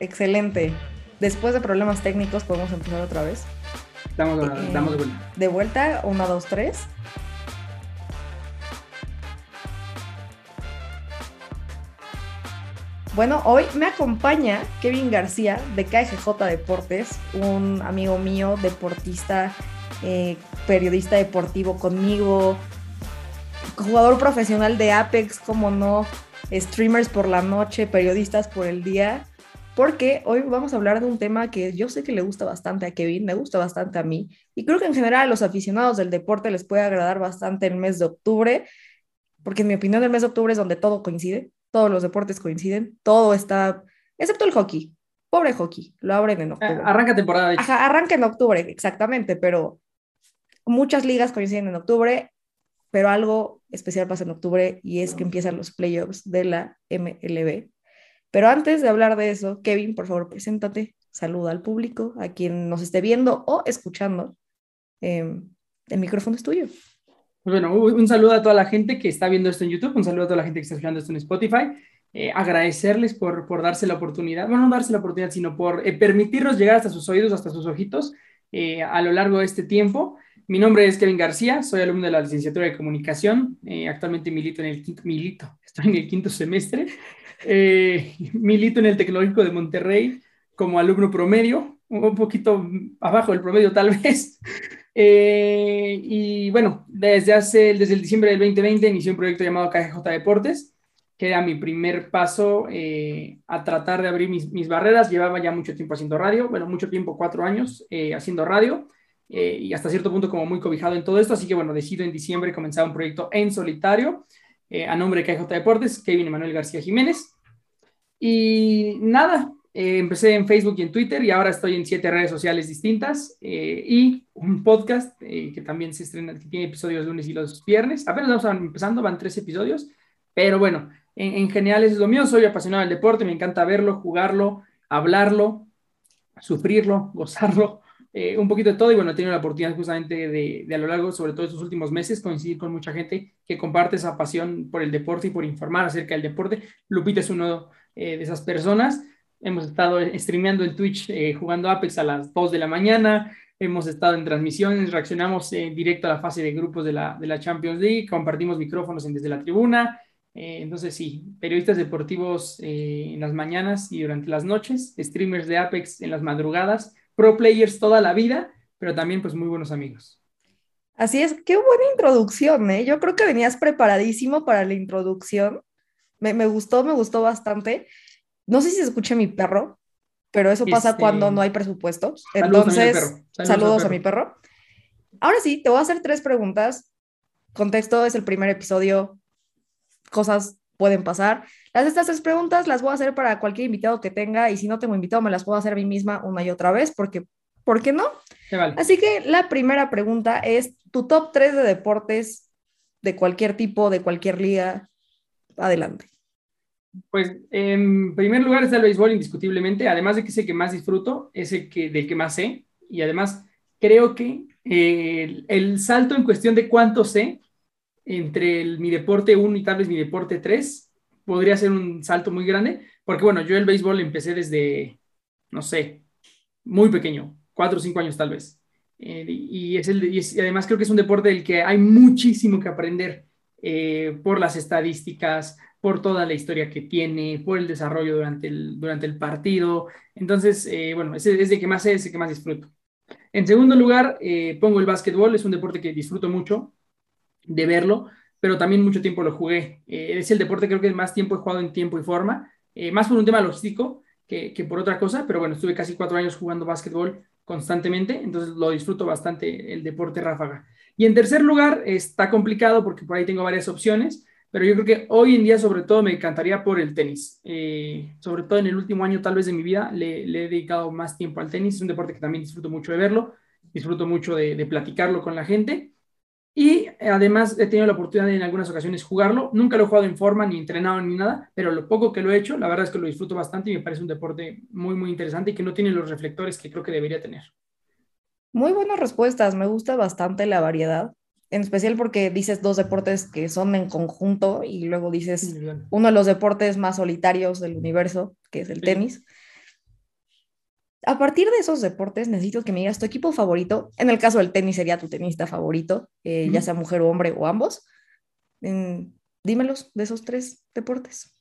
excelente. Después de problemas técnicos podemos empezar otra vez. Damos, Eh, damos de vuelta. De vuelta, una, dos, tres. Bueno, hoy me acompaña Kevin García de KGJ Deportes, un amigo mío, deportista, eh, periodista deportivo conmigo, jugador profesional de Apex, como no, streamers por la noche, periodistas por el día, porque hoy vamos a hablar de un tema que yo sé que le gusta bastante a Kevin, me gusta bastante a mí, y creo que en general a los aficionados del deporte les puede agradar bastante el mes de octubre, porque en mi opinión el mes de octubre es donde todo coincide, todos los deportes coinciden, todo está, excepto el hockey. Pobre hockey, lo abren en octubre. Arranca temporada. Ajá, arranca en octubre, exactamente, pero muchas ligas coinciden en octubre, pero algo especial pasa en octubre y es que empiezan los playoffs de la MLB. Pero antes de hablar de eso, Kevin, por favor, preséntate, saluda al público, a quien nos esté viendo o escuchando. Eh, el micrófono es tuyo. Pues bueno, un saludo a toda la gente que está viendo esto en YouTube, un saludo a toda la gente que está escuchando esto en Spotify. Eh, agradecerles por, por darse la oportunidad, bueno, no darse la oportunidad, sino por eh, permitirnos llegar hasta sus oídos, hasta sus ojitos eh, a lo largo de este tiempo. Mi nombre es Kevin García, soy alumno de la licenciatura de comunicación, eh, actualmente milito en el quinto, milito, estoy en el quinto semestre, eh, milito en el Tecnológico de Monterrey como alumno promedio, un poquito abajo del promedio tal vez. Eh, y bueno, desde, hace, desde el diciembre del 2020 inicié un proyecto llamado KGJ Deportes, que era mi primer paso eh, a tratar de abrir mis, mis, barreras. Llevaba ya mucho tiempo haciendo radio, bueno, mucho tiempo, cuatro años eh, haciendo radio, eh, y hasta cierto punto como muy cobijado en todo esto. Así que bueno, decido en diciembre comenzar un proyecto en solitario eh, a nombre de KGJ Deportes, Kevin Emanuel García Jiménez. Y nada, eh, empecé en Facebook y en Twitter y ahora estoy en siete redes sociales distintas eh, y un podcast que también se estrena, que tiene episodios lunes y los viernes. Apenas vamos empezando, van tres episodios, pero bueno, en, en general es lo mío. Soy apasionado del deporte, me encanta verlo, jugarlo, hablarlo, sufrirlo, gozarlo. Eh, un poquito de todo y bueno, he tenido la oportunidad justamente de, a lo largo, sobre todo estos últimos meses, coincidir con mucha gente que comparte esa pasión por el deporte y por informar acerca del deporte. Lupita es uno eh, de esas personas. Hemos estado streameando en Twitch eh, jugando Apex a las 2 de la mañana. Hemos estado en transmisiones, reaccionamos en directo a la fase de grupos de la, de la Champions League, compartimos micrófonos en, desde la tribuna. Entonces, sí, periodistas deportivos en las mañanas y durante las noches, streamers de Apex en las madrugadas, pro players toda la vida, pero también pues muy buenos amigos. Así es, qué buena introducción, ¿eh? Yo creo que venías preparadísimo para la introducción. Me, me gustó, me gustó bastante. No sé si se escucha mi perro, pero eso pasa este... cuando no hay presupuestos. Entonces, saludos, saludos, saludos a mi perro. Ahora sí, te voy a hacer tres preguntas. Contexto es el primer episodio. Cosas pueden pasar. Las estas tres preguntas las voy a hacer para cualquier invitado que tenga y si no tengo invitado me las puedo hacer a mí misma una y otra vez porque, ¿por qué no? Vale. Así que la primera pregunta es tu top 3 de deportes de cualquier tipo, de cualquier liga. Adelante. Pues en primer lugar está el béisbol indiscutiblemente, además de que es el que más disfruto, es el que, del que más sé y además creo que eh, el, el, salto en cuestión de cuánto sé entre el, mi deporte 1 y tal vez mi deporte 3 podría ser un salto muy grande, porque bueno, yo el béisbol empecé desde, no sé, muy pequeño, 4 o 5 años tal vez. Eh, y, es el, y, además creo que es un deporte del que hay muchísimo que aprender eh, por las estadísticas, por toda la historia que tiene, por el desarrollo durante el, durante el partido. Entonces, eh, bueno, ese es el que más sé, es el que más disfruto. En segundo lugar, eh, pongo el básquetbol, es un deporte que disfruto mucho de verlo, pero también mucho tiempo lo jugué. Eh, es el deporte creo que más tiempo he jugado en tiempo y forma, eh, más por un tema logístico que, que, por otra cosa, pero bueno, estuve casi cuatro años jugando básquetbol constantemente, entonces lo disfruto bastante el deporte ráfaga. Y en tercer lugar, está complicado porque por ahí tengo varias opciones, pero yo creo que hoy en día sobre todo me encantaría por el tenis. Eh, sobre todo en el último año tal vez de mi vida le, he dedicado más tiempo al tenis. Es un deporte que también disfruto mucho de verlo, disfruto mucho de, platicarlo con la gente y además he tenido la oportunidad de en algunas ocasiones jugarlo. Nunca lo he jugado en forma, ni entrenado, ni nada, pero lo poco que lo he hecho, la verdad es que lo disfruto bastante y me parece un deporte muy, muy interesante y que no tiene los reflectores que creo que debería tener. Muy buenas respuestas, me gusta bastante la variedad en especial porque dices dos deportes que son en conjunto y luego dices uno de los deportes más solitarios del universo, que es el sí. tenis. A partir de esos deportes necesito que me digas tu equipo favorito. En el caso del tenis sería tu tenista favorito, eh, ya sea mujer o hombre o ambos. dímelos de esos tres deportes.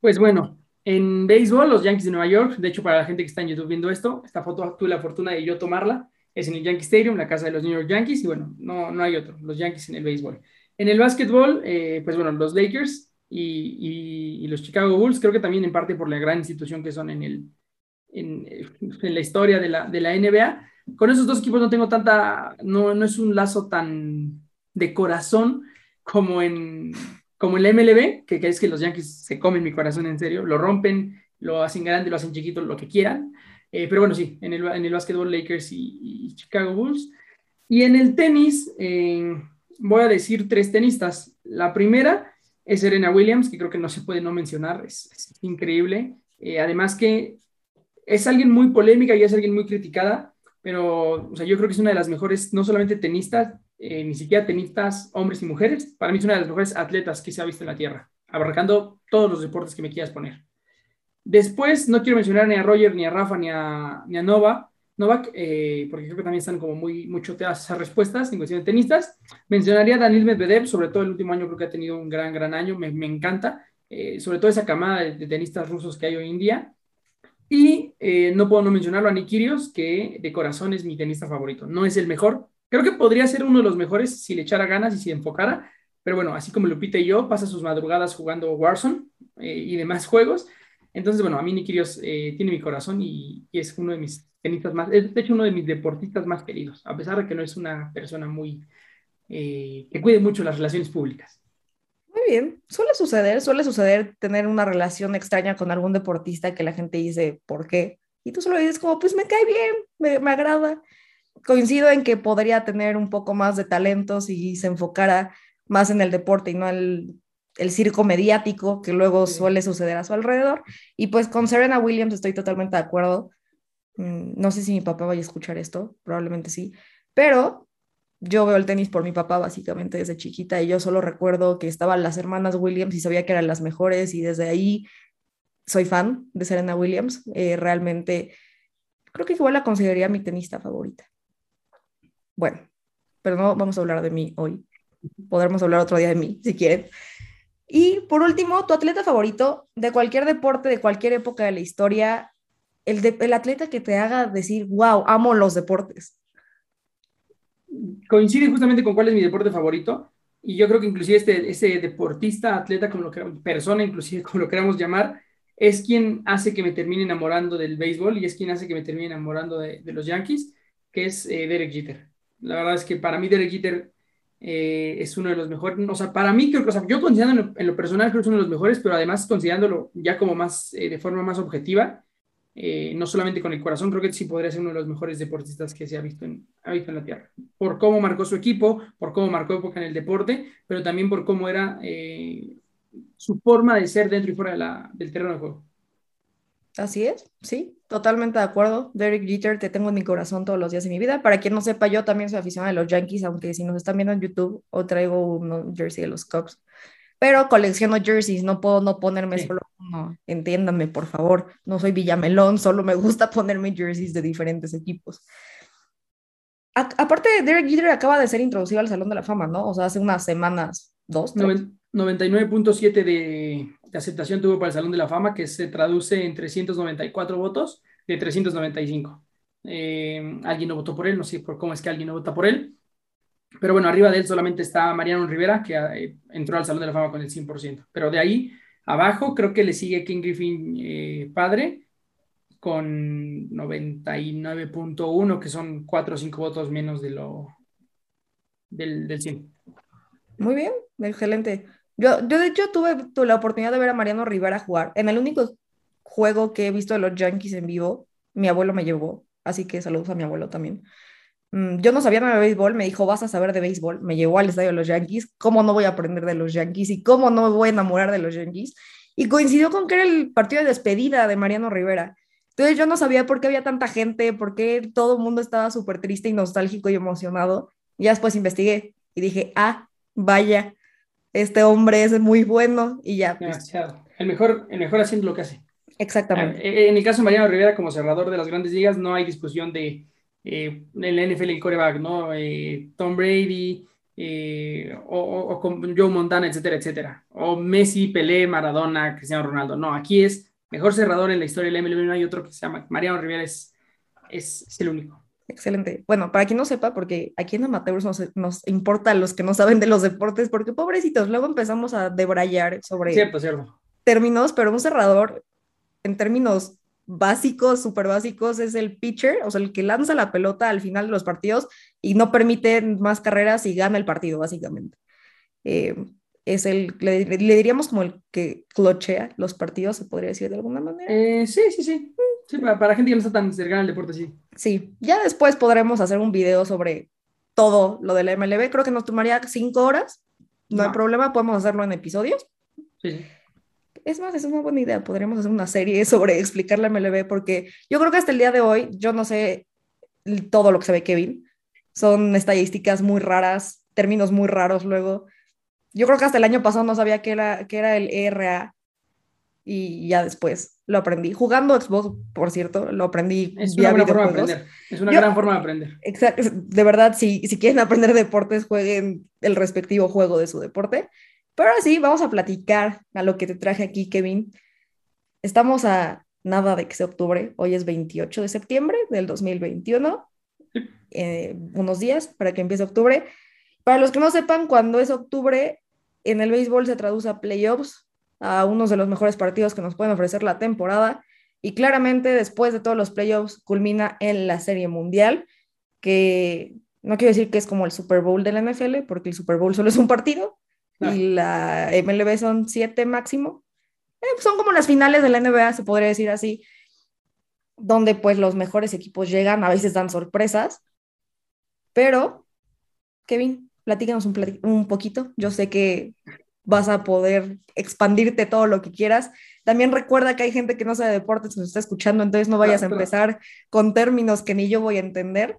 Pues bueno, en béisbol, los Yankees de Nueva York, de hecho para la gente que está en YouTube viendo esto, esta foto tuve la fortuna de yo tomarla, es en el Yankee Stadium, la casa de los New York Yankees, y bueno, no, no hay otro, los Yankees en el béisbol. En el básquetbol, eh, pues bueno, los Lakers y, y, los Chicago Bulls, creo que también en parte por la gran institución que son en, el, en, en la historia de la, de la, NBA. Con esos dos equipos no tengo tanta, no, no es un lazo tan de corazón como en, como en la MLB, que, que, es que los Yankees se comen mi corazón en serio, lo rompen, lo hacen grande, lo hacen chiquito, lo que quieran. Eh, pero bueno, sí, en el, en el básquetbol Lakers y, Chicago Bulls. Y en el tenis, eh, voy a decir tres tenistas. La primera es Serena Williams, que creo que no se puede no mencionar, es, increíble. Eh, además que es alguien muy polémica y es alguien muy criticada, pero o sea, yo creo que es una de las mejores, no solamente tenistas, eh, ni siquiera tenistas hombres y mujeres, para mí es una de las mejores atletas que se ha visto en la Tierra, abarcando todos los deportes que me quieras poner. Después, no quiero mencionar ni a Roger, ni a Rafa, ni a, ni a Nova, Novak, eh, porque creo que también están como muy, muy choteadas esas respuestas en cuestión de tenistas. Mencionaría a Daniel Medvedev, sobre todo el último año creo que ha tenido un gran, gran año, me, me encanta, eh, sobre todo esa camada de, tenistas rusos que hay hoy en día. Y eh, no puedo no mencionarlo a Nick Kyrgios, que de corazón es mi tenista favorito. No es el mejor, creo que podría ser uno de los mejores si le echara ganas y si enfocara, pero bueno, así como Lupita y yo, pasa sus madrugadas jugando Warzone y demás juegos. Entonces, bueno, a mí Nick Kyrgios tiene mi corazón y, y es uno de mis tenistas más, es de hecho uno de mis deportistas más queridos, a pesar de que no es una persona muy, eh, que cuide mucho las relaciones públicas. Bien, suele suceder, suele suceder tener una relación extraña con algún deportista que la gente dice, ¿por qué? Y tú solo dices como, pues me cae bien, me, me agrada. Coincido en que podría tener un poco más de talentos y se enfocara más en el deporte y no el, el circo mediático que luego suele suceder a su alrededor. Y pues con Serena Williams estoy totalmente de acuerdo. Mm, no sé si mi papá vaya a escuchar esto, probablemente sí, pero yo veo el tenis por mi papá básicamente desde chiquita y yo solo recuerdo que estaban las hermanas Williams y sabía que eran las mejores y desde ahí soy fan de Serena Williams. Eh, realmente creo que igual la consideraría mi tenista favorita. Bueno, pero no vamos a hablar de mí hoy. Podremos hablar otro día de mí, si quieren. Y por último, tu atleta favorito de cualquier deporte, de cualquier época de la historia, el, atleta que te haga decir, wow, amo los deportes. Coincide justamente con cuál es mi deporte favorito. Y yo creo que inclusive este, ese deportista, atleta, como lo que, persona, inclusive como lo queramos llamar, es quien hace que me termine enamorando del béisbol y es quien hace que me termine enamorando de, los Yankees, que es eh, Derek Jeter. La verdad es que para mí Derek Jeter eh, es uno de los mejores, o sea, para mí creo que, o sea, yo considerando en lo, personal creo que es uno de los mejores, pero además considerándolo ya como más, eh, de forma más objetiva, eh, no solamente con el corazón, creo que sí podría ser uno de los mejores deportistas que se ha visto, en, ha visto en la Tierra. Por cómo marcó su equipo, por cómo marcó época en el deporte, pero también por cómo era eh, su forma de ser dentro y fuera de la, del terreno de juego. Así es, sí, totalmente de acuerdo. Derek Jeter, te tengo en mi corazón todos los días de mi vida. Para quien no sepa, yo también soy aficionada de los Yankees, aunque si nos están viendo en YouTube, o traigo un jersey de los Cubs pero colecciono jerseys, no puedo no ponerme solo uno, entiéndanme por favor, no soy Villamelón, solo me gusta ponerme jerseys de diferentes equipos. aparte, Derek Jeter acaba de ser introducido al Salón de la Fama, ¿no? O sea, hace unas semanas, dos. 99.7 de, de aceptación tuvo para el Salón de la Fama, que se traduce en 394 votos de 395. Eh, alguien no votó por él, no sé por cómo es que alguien no vota por él, pero bueno, arriba de él solamente está Mariano Rivera, que eh, entró al Salón de la Fama con el 100%. Pero de ahí abajo creo que le sigue King Griffin eh, padre con 99.1, que son 4 o 5 votos menos de lo, del, del 100. Muy bien, excelente. Yo, yo de hecho tuve, tuve la oportunidad de ver a Mariano Rivera jugar. En el único juego que he visto de los Yankees en vivo, mi abuelo me llevó, así que saludos a mi abuelo también. Mm, yo no sabía nada de béisbol, me dijo, vas a saber de béisbol, me llevó al estadio de los Yankees, ¿cómo no voy a aprender de los Yankees y cómo no me voy a enamorar de los Yankees? Y coincidió con que era el partido de despedida de Mariano Rivera. Entonces yo no sabía por qué había tanta gente, por qué todo el mundo estaba súper triste y nostálgico y emocionado. Y ya después investigué y dije, ah, vaya, este hombre es muy bueno y ya. Pues, el, mejor, el mejor haciendo lo que hace. Exactamente. Eh, en el caso de Mariano Rivera, como cerrador de las grandes ligas, no hay discusión de eh, en la NFL el coreback, ¿no? Eh, Tom Brady o, o, con Joe Montana, etcétera, etcétera. O Messi, Pelé, Maradona, Cristiano Ronaldo. No, aquí es mejor cerrador en la historia del MLB. No hay otro que se llama Mariano Rivera, es, es, el único. Excelente. Bueno, para quien no sepa, porque aquí en Amateurs nos, nos importa a los que no saben de los deportes, porque pobrecitos, luego empezamos a debrayar sobre cierto, cierto. términos, pero un cerrador en términos básicos, súper básicos, es el pitcher, o sea, el que lanza la pelota al final de los partidos y no permite más carreras y gana el partido, básicamente. Eh, es el, le, diríamos como el que clochea los partidos, se podría decir de alguna manera. Eh, sí, sí, sí. sí para, para, gente que no está tan cercana al deporte, sí. Sí, ya después podremos hacer un video sobre todo lo de la MLB. Creo que nos tomaría cinco horas. No, no. hay problema, podemos hacerlo en episodios. Sí. Es más, es una buena idea. Podríamos hacer una serie sobre explicar la MLB porque yo creo que hasta el día de hoy yo no sé todo lo que sabe Kevin. Son estadísticas muy raras, términos muy raros luego. Yo creo que hasta el año pasado no sabía qué era, qué era el ERA y ya después lo aprendí. Jugando Xbox, por cierto, lo aprendí. Es una buena forma de aprender. Es una yo, gran forma de aprender. Exacto. De verdad, si, si quieren aprender deportes, jueguen el respectivo juego de su deporte. Pero ahora sí, vamos a platicar a lo que te traje aquí, Kevin. Estamos a nada de que sea octubre, hoy es 28 de septiembre del 2021, eh, unos días para que empiece octubre. Para los que no sepan, cuando es octubre, en el béisbol se traduce a playoffs, a unos de los mejores partidos que nos pueden ofrecer la temporada, y claramente después de todos los playoffs culmina en la Serie Mundial, que no quiero decir que es como el Super Bowl de la NFL, porque el Super Bowl solo es un partido, Y la MLB son siete máximo. Eh, son como las finales de la NBA, se podría decir así, donde pues los mejores equipos llegan, a veces dan sorpresas, pero, Kevin, platícanos un, un poquito. Yo sé que vas a poder expandirte todo lo que quieras. También recuerda que hay gente que no sabe de deportes nos está escuchando, entonces no vayas a empezar con términos que ni yo voy a entender.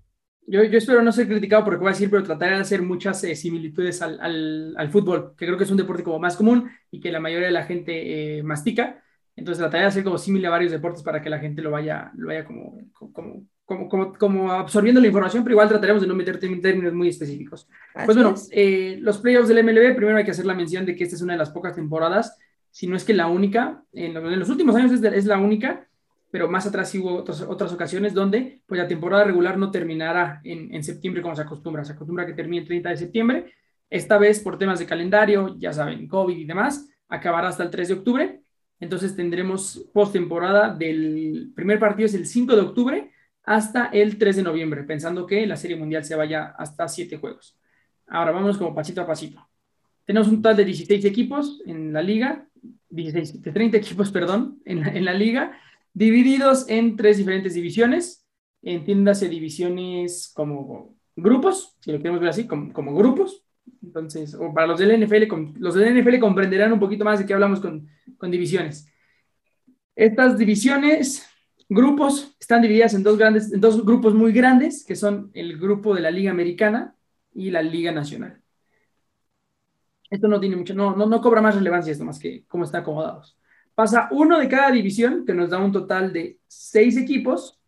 Yo, yo, espero no ser criticado por lo que voy a decir, pero trataré de hacer muchas eh, similitudes al, al, al, fútbol, que creo que es un deporte como más común y que la mayoría de la gente eh, mastica. Entonces trataré de hacer como similar a varios deportes para que la gente lo vaya, lo vaya como, como, como, como, como absorbiendo la información, pero igual trataremos de no meter términos muy específicos. Así pues bueno, eh, los playoffs del MLB, primero hay que hacer la mención de que esta es una de las pocas temporadas, si no es que la única, en, en los últimos años es, de, es la única, pero más atrás hubo otras, otras ocasiones donde pues, la temporada regular no terminara en, en, septiembre como se acostumbra. Se acostumbra que termine el 30 de septiembre. Esta vez, por temas de calendario, ya saben, COVID y demás, acabará hasta el 3 de octubre. Entonces tendremos postemporada del primer partido es el 5 de octubre hasta el 3 de noviembre, pensando que la Serie Mundial se vaya hasta 7 juegos. Ahora vamos como pasito a pasito. Tenemos un total de 16 equipos en la liga, 16, de 30 equipos, perdón, en, en la liga divididos en tres diferentes divisiones. Entiéndase divisiones como grupos, si lo queremos ver así, como, grupos. Entonces, o para los del NFL, los del NFL comprenderán un poquito más de qué hablamos con, con divisiones. Estas divisiones, grupos, están divididas en dos, grandes, en dos grupos muy grandes, que son el grupo de la Liga Americana y la Liga Nacional. Esto no tiene mucho, no, no, no cobra más relevancia esto más que cómo están acomodados. Pasa uno de cada división, que nos da un total de seis equipos,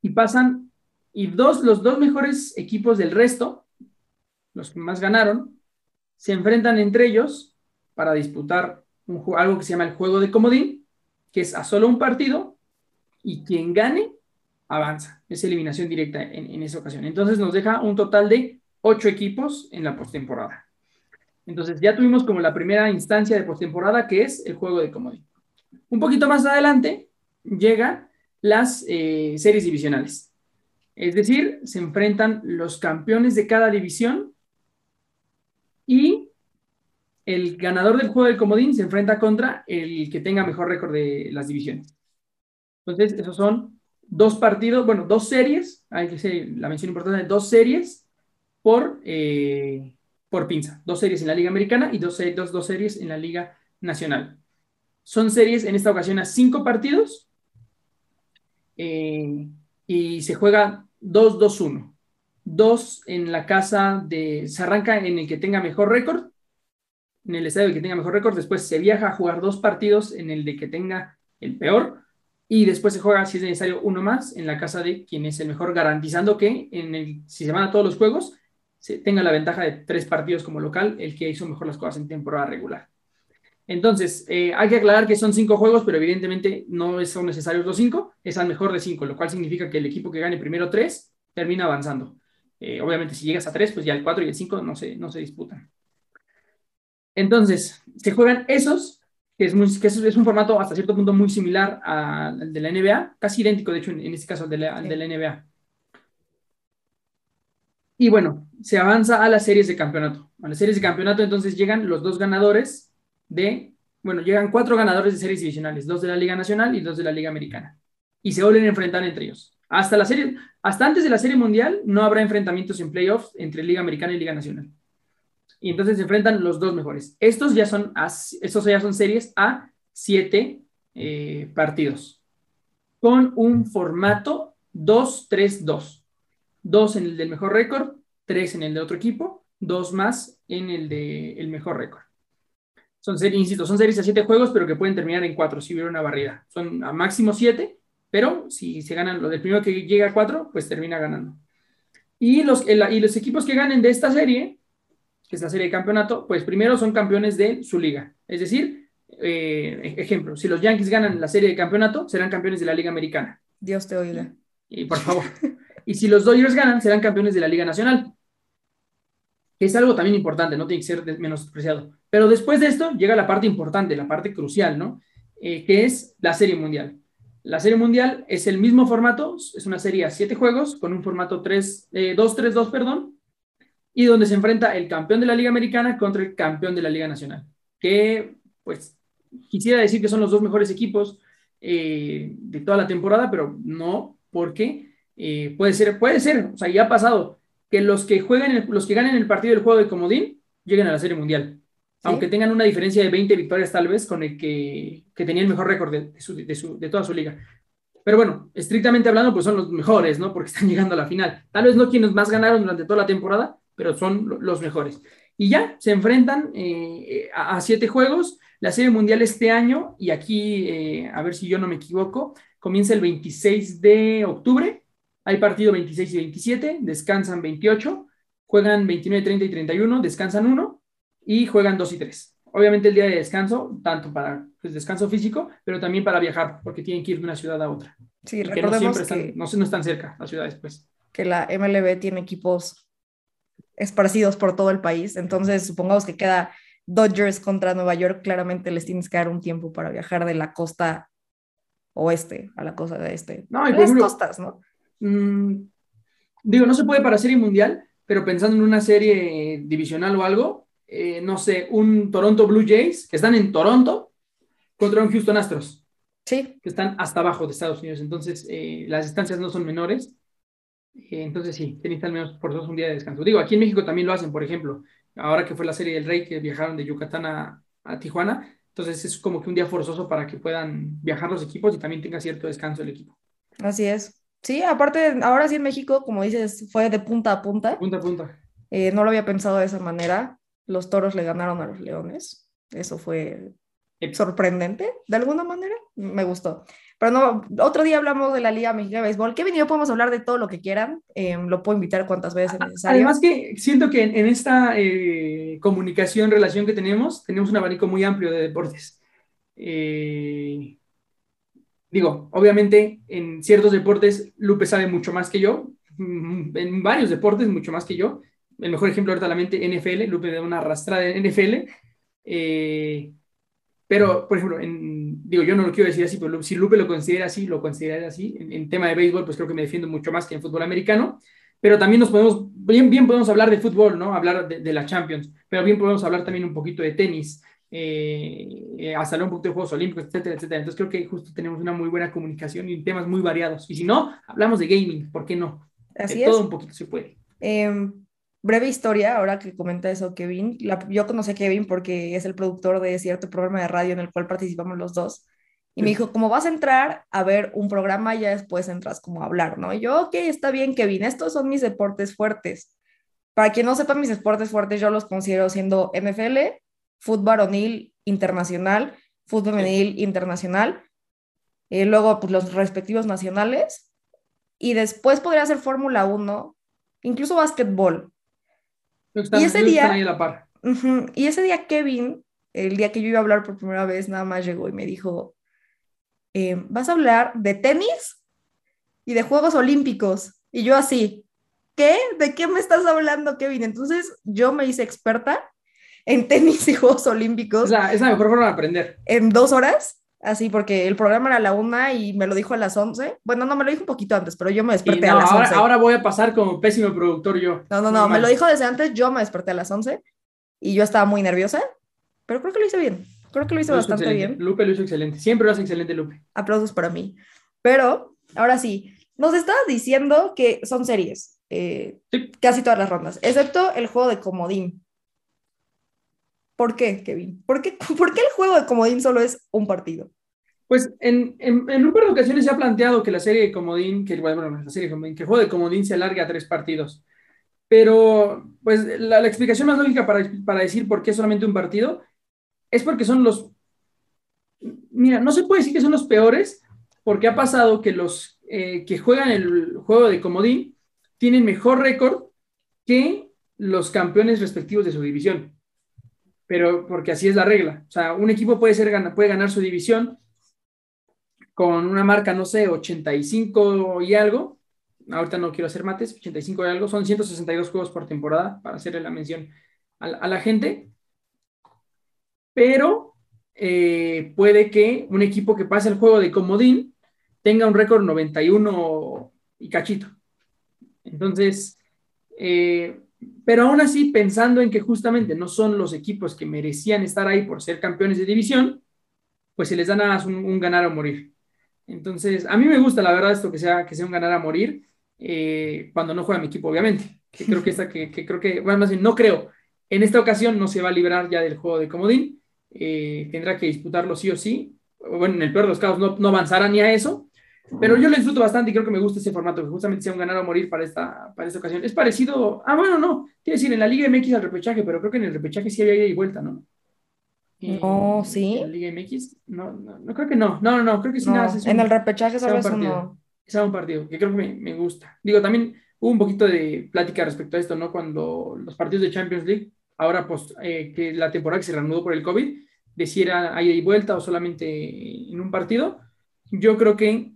y pasan, y dos, los dos mejores equipos del resto, los que más ganaron, se enfrentan entre ellos para disputar un, algo que se llama el juego de comodín, que es a solo un partido, y quien gane, avanza. Es eliminación directa en, en esa ocasión. Entonces nos deja un total de ocho equipos en la postemporada. Entonces ya tuvimos como la primera instancia de postemporada que es el juego de comodín. Un poquito más adelante llegan las eh, series divisionales. Es decir, se enfrentan los campeones de cada división y el ganador del juego del comodín se enfrenta contra el que tenga mejor récord de las divisiones. Entonces, esos son dos partidos, bueno, dos series, hay que ser la mención importante, dos series por, eh, por pinza. Dos series en la Liga Americana y dos, dos, dos series en la Liga Nacional. Son series en esta ocasión a cinco partidos eh, y se juega 2-2-1. Dos en la casa de. Se arranca en el que tenga mejor récord, en el estadio que tenga mejor récord. Después se viaja a jugar dos partidos en el de que tenga el peor, y después se juega, si es necesario, uno más en la casa de quien es el mejor, garantizando que en el, si se van a todos los juegos, tenga la ventaja de tres partidos como local, el que hizo mejor las cosas en temporada regular. Entonces, eh, hay que aclarar que son cinco juegos, pero evidentemente no son necesarios los cinco, es al mejor de cinco, lo cual significa que el equipo que gane primero tres termina avanzando. Eh, obviamente, si llegas a tres, pues ya el cuatro y el cinco no se, no se disputan. Entonces, se juegan esos, que, es, que es, un formato hasta cierto punto muy similar al de la NBA, casi idéntico, de hecho, en, este caso, al de, la, de la NBA. Y bueno, se avanza a las series de campeonato. A las series de campeonato, entonces llegan los dos ganadores de, bueno, llegan cuatro ganadores de series divisionales, dos de la Liga Nacional y dos de la Liga Americana. Y se vuelven a enfrentar entre ellos. Hasta, la serie, hasta antes de la Serie Mundial no habrá enfrentamientos en playoffs entre Liga Americana y Liga Nacional. Y entonces se enfrentan los dos mejores. Estos ya son, estos ya son series a siete eh, partidos, con un formato 2-3-2. Dos en el del mejor récord, tres en el de otro equipo, dos más en el del el mejor récord. Son series, insisto, son series a siete juegos, pero que pueden terminar en cuatro si hubiera una barrida. Son a máximo siete, pero si se ganan lo del primero que llega a cuatro, pues termina ganando. Y los, y los equipos que ganen de esta serie, que es la serie de campeonato, pues primero son campeones de su liga. Es decir, eh, ejemplo, si los Yankees ganan la serie de campeonato, serán campeones de la Liga Americana. Dios te oiga. Y, por favor. y si los Dodgers ganan, serán campeones de la Liga Nacional. Es algo también importante, no tiene que ser menospreciado. Pero después de esto llega la parte importante, la parte crucial, ¿no? Eh, que es la Serie Mundial. La Serie Mundial es el mismo formato, es una serie a siete juegos, con un formato 2-3-2, eh, perdón, y donde se enfrenta el campeón de la Liga Americana contra el campeón de la Liga Nacional. Que, pues, quisiera decir que son los dos mejores equipos eh, de toda la temporada, pero no, porque puede ser, puede ser, o sea, ya ha pasado que los que jueguen, los que ganen el partido del juego de comodín lleguen a la Serie Mundial aunque tengan una diferencia de 20 victorias tal vez con el que, tenía el mejor récord de, toda su liga. Pero bueno, estrictamente hablando, pues son los mejores, ¿no? Porque están llegando a la final. Tal vez no quienes más ganaron durante toda la temporada, pero son los mejores. Y ya se enfrentan eh, a, siete juegos. La Serie Mundial este año, y aquí, eh, a ver si yo no me equivoco, comienza el 26 de octubre. Hay partido 26 y 27, descansan 28, juegan 29, 30 y 31, descansan uno y juegan 2 y 3. Obviamente el día de descanso, tanto para pues, descanso físico, pero también para viajar, porque tienen que ir de una ciudad a otra. Sí, recordemos no siempre están, no, están cerca las ciudades, pues. Que la MLB tiene equipos esparcidos por todo el país, entonces supongamos que queda Dodgers contra Nueva York, claramente les tienes que dar un tiempo para viajar de la costa oeste a la costa de este. No, y por ejemplo, costas, ¿no? Mm, digo, no se puede para serie mundial, pero pensando en una serie divisional o algo, eh, no sé, un Toronto Blue Jays, que están en Toronto, contra un Houston Astros. Sí. Que están hasta abajo de Estados Unidos. Entonces, eh, las distancias no son menores. Eh, entonces, sí, tenéis al menos por dos un día de descanso. Digo, aquí en México también lo hacen, por ejemplo. Ahora que fue la serie del Rey, que viajaron de Yucatán a, a Tijuana. Entonces, es como que un día forzoso para que puedan viajar los equipos y también tenga cierto descanso el equipo. Así es. Sí, aparte, ahora sí en México, como dices, fue de punta a punta. Punta a punta. no lo había pensado de esa manera los toros le ganaron a los leones. Eso fue sorprendente, de alguna manera. Me gustó. Pero no, otro día hablamos de la Liga Mexicana de Béisbol. Kevin y yo podemos hablar de todo lo que quieran. Em, lo puedo invitar cuantas veces necesario. Además que siento que en, esta eh, comunicación, relación que tenemos, tenemos un abanico muy amplio de deportes. Eh, digo, obviamente en ciertos deportes Lupe sabe mucho más que yo, mm, en varios deportes mucho más que yo, el mejor ejemplo ahorita la mente, NFL, Lupe de una arrastrada en NFL. Eh, pero, por ejemplo, en, digo, yo no lo quiero decir así, pero si Lupe lo considera así, lo considera así. En, tema de béisbol, pues creo que me defiendo mucho más que en fútbol americano. Pero también nos podemos, bien, bien podemos hablar de fútbol, ¿no? Hablar de, la Champions, pero bien podemos hablar también un poquito de tenis, eh, hasta un poquito de Juegos Olímpicos, etcétera, etcétera. Entonces creo que justo tenemos una muy buena comunicación y temas muy variados. Y si no, hablamos de gaming, ¿por qué no? Así es. Todo un poquito se puede. Eh, breve historia, ahora que comenta eso Kevin, yo conocí a Kevin porque es el productor de cierto programa de radio en el cual participamos los dos. Y me dijo, como vas a entrar a ver un programa, ya después entras como a hablar, ¿no? Y yo, ok, está bien, Kevin, estos son mis deportes fuertes. Para quien no sepa mis deportes fuertes, yo los considero siendo NFL, fútbol varonil internacional, fútbol femenil internacional, eh, luego pues, los respectivos nacionales, y después podría ser Fórmula 1, incluso básquetbol. y ese día, y ese día Kevin, el día que yo iba a hablar por primera vez, nada más llegó y me dijo, eh, vas a hablar de tenis y de Juegos Olímpicos. Y yo así, ¿qué? ¿De qué me estás hablando, Kevin? Entonces yo me hice experta en tenis y Juegos Olímpicos. Es la, es la mejor forma de aprender. En dos horas, así, porque el programa era a la una y me lo dijo a las once. Bueno, no, me lo dijo un poquito antes, pero yo me desperté a las ahora, once. Ahora voy a pasar como pésimo productor yo. No, no, no, me lo dijo desde antes, yo me desperté a las once y yo estaba muy nerviosa, pero creo que lo hice bien. Creo que lo hice bastante bien. Lupe lo hizo excelente. Siempre lo hace excelente, Lupe. Aplausos para mí. Pero, ahora sí, nos estabas diciendo que son series. Eh, casi todas las rondas, excepto el juego de comodín. ¿Por qué, Kevin? ¿Por qué, ¿Por qué, el juego de comodín solo es un partido? Pues en, un par de ocasiones se ha planteado que la serie de comodín, que, bueno, la de comodín, que el juego de comodín se alargue a tres partidos. Pero, pues, la, la explicación más lógica para, para, decir por qué solamente un partido es porque son los. Mira, no se puede decir que son los peores, porque ha pasado que los eh, que juegan el juego de comodín tienen mejor récord que los campeones respectivos de su división. Pero porque así es la regla. O sea, un equipo puede, ser, puede ganar su división con una marca, no sé, 85 y algo. Ahorita no quiero hacer mates, 85 y algo. Son 162 juegos por temporada, para hacerle la mención a, la gente. Pero eh, puede que un equipo que pase el juego de comodín tenga un récord 91 y cachito. Entonces, eh, pero aún así, pensando en que justamente no son los equipos que merecían estar ahí por ser campeones de división, pues se les da nada más un, ganar o morir. Entonces, a mí me gusta la verdad esto que sea, que sea un ganar a morir eh, cuando no juega mi equipo, obviamente. Que creo que esta, que, creo que, bueno, más bien, no creo. En esta ocasión no se va a librar ya del juego de comodín. Eh, tendrá que disputarlo sí o sí. Bueno, en el peor de los casos no, no avanzará ni a eso, pero yo lo disfruto bastante y creo que me gusta ese formato, que justamente sea un ganar o morir para esta, para esta ocasión. Es parecido, ah, bueno, no, quiero decir, en la Liga MX al repechaje, pero creo que en el repechaje sí había ida y vuelta, ¿no? No, sí. En la Liga MX, no, no, no, creo que no, no, no, no creo que sí. nada, en el repechaje solo es uno. Es un partido, que creo que me, me, gusta. Digo, también hubo un poquito de plática respecto a esto, ¿no? Cuando los partidos de Champions League, ahora pues, eh, que la temporada que se reanudó por el COVID, deciera ida y vuelta o solamente en un partido, yo creo que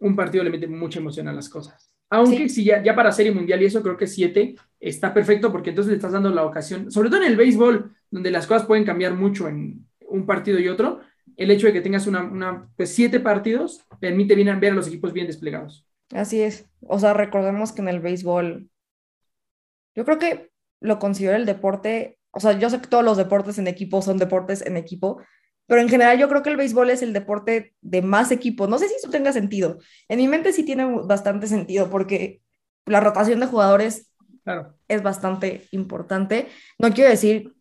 un partido le mete mucha emoción a las cosas. Aunque si ya, ya, para Serie Mundial y eso creo que siete está perfecto porque entonces le estás dando la ocasión, sobre todo en el béisbol, donde las cosas pueden cambiar mucho en un partido y otro, el hecho de que tengas una, una pues siete partidos permite bien ver a los equipos bien desplegados. Así es. O sea, recordemos que en el béisbol, yo creo que lo considero el deporte, o sea, yo sé que todos los deportes en equipo son deportes en equipo, pero en general yo creo que el béisbol es el deporte de más equipo. No sé si eso tenga sentido. En mi mente sí tiene bastante sentido porque la rotación de jugadores es bastante importante. No quiero decir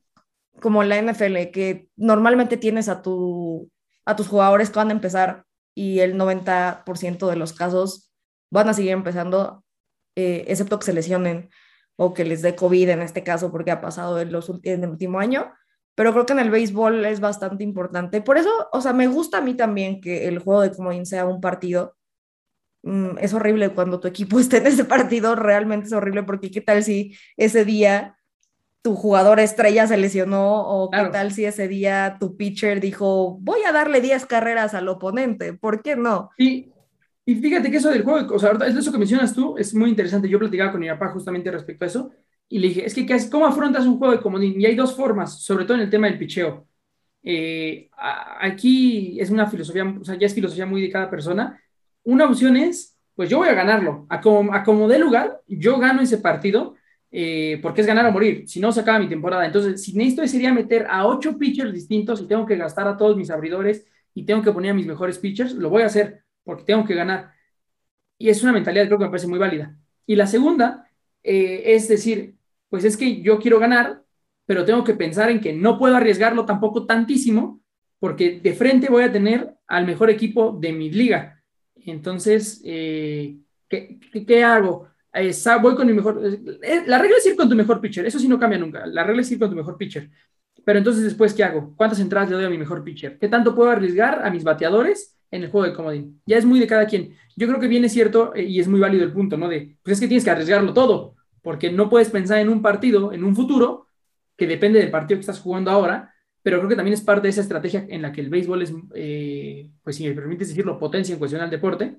como la NFL, que normalmente tienes a, tu, a tus jugadores que van a empezar y el 90% de los casos van a seguir empezando, eh, excepto que se lesionen o que les dé COVID en este caso, porque ha pasado en, los, en el último año pero creo que en el béisbol es bastante importante. Por eso, o sea, me gusta a mí también que el juego de comodín sea un partido. Mm, es horrible cuando tu equipo esté en ese partido, realmente es horrible porque qué tal si ese día tu jugador estrella se lesionó o qué tal si ese día tu pitcher dijo, voy a darle 10 carreras al oponente, ¿por qué no? Y, y fíjate que eso del juego, o sea, es eso que mencionas tú, es muy interesante. Yo platicaba con mi papá justamente respecto a eso y le dije, es que ¿cómo afrontas un juego de comodín? Y hay dos formas, sobre todo en el tema del picheo. Eh, aquí es una filosofía, o sea, ya es filosofía muy de cada persona. Una opción es, pues yo voy a ganarlo. A como, a como dé lugar, yo gano ese partido eh, porque es ganar o morir. Si no, se acaba mi temporada. Entonces, si necesito sería meter a ocho pitchers distintos y tengo que gastar a todos mis abridores y tengo que poner a mis mejores pitchers, lo voy a hacer porque tengo que ganar. Y es una mentalidad, creo que me parece muy válida. Y la segunda eh, es decir, pues es que yo quiero ganar, pero tengo que pensar en que no puedo arriesgarlo tampoco tantísimo, porque de frente voy a tener al mejor equipo de mi liga. Entonces, eh, ¿qué, hago? Eh, voy con mi mejor. Eh, la regla es ir con tu mejor pitcher, eso sí no cambia nunca. La regla es ir con tu mejor pitcher. Pero entonces, después, ¿qué hago? ¿Cuántas entradas le doy a mi mejor pitcher? ¿Qué tanto puedo arriesgar a mis bateadores en el juego de comodín. Ya es muy de cada quien. Yo creo que viene cierto eh, y es muy válido el punto, ¿no? De, pues es que tienes que arriesgarlo todo, porque no puedes pensar en un partido, en un futuro, que depende del partido que estás jugando ahora, pero creo que también es parte de esa estrategia en la que el béisbol es, eh, pues si me permites decirlo, potencia en cuestión al deporte,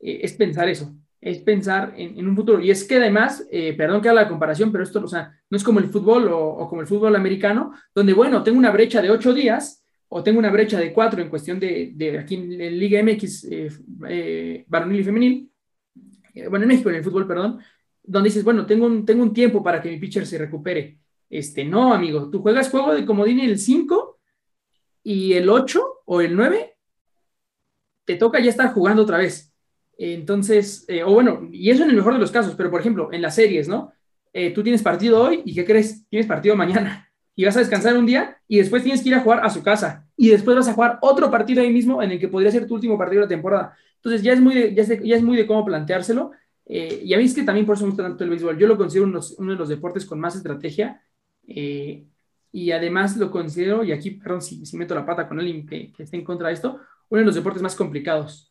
eh, es pensar eso, es pensar en, un futuro. Y es que además, perdón que haga la comparación, pero esto, o sea, no es como el fútbol o, o como el fútbol americano, donde, bueno, tengo una brecha de ocho días o tengo una brecha de cuatro en cuestión de, aquí en, Liga MX, eh, eh, varonil y femenil, eh, bueno, en México, en el fútbol, perdón, donde dices, bueno, tengo un, tengo un tiempo para que mi pitcher se recupere. Este, no, amigo, tú juegas juego de comodín el 5 y el 8 o el 9, te toca ya estar jugando otra vez. Entonces, o bueno, y eso en el mejor de los casos, pero por ejemplo, en las series, ¿no? tú tienes partido hoy y ¿qué crees? Tienes partido mañana y vas a descansar un día y después tienes que ir a jugar a su casa y después vas a jugar otro partido ahí mismo en el que podría ser tu último partido de la temporada. Entonces ya es muy de, ya es, muy de cómo planteárselo. Eh, y a mí es que también por eso me gusta tanto el béisbol. Yo lo considero uno, de los deportes con más estrategia eh, y además lo considero, y aquí, perdón si, si meto la pata con alguien que, que esté en contra de esto, uno de los deportes más complicados.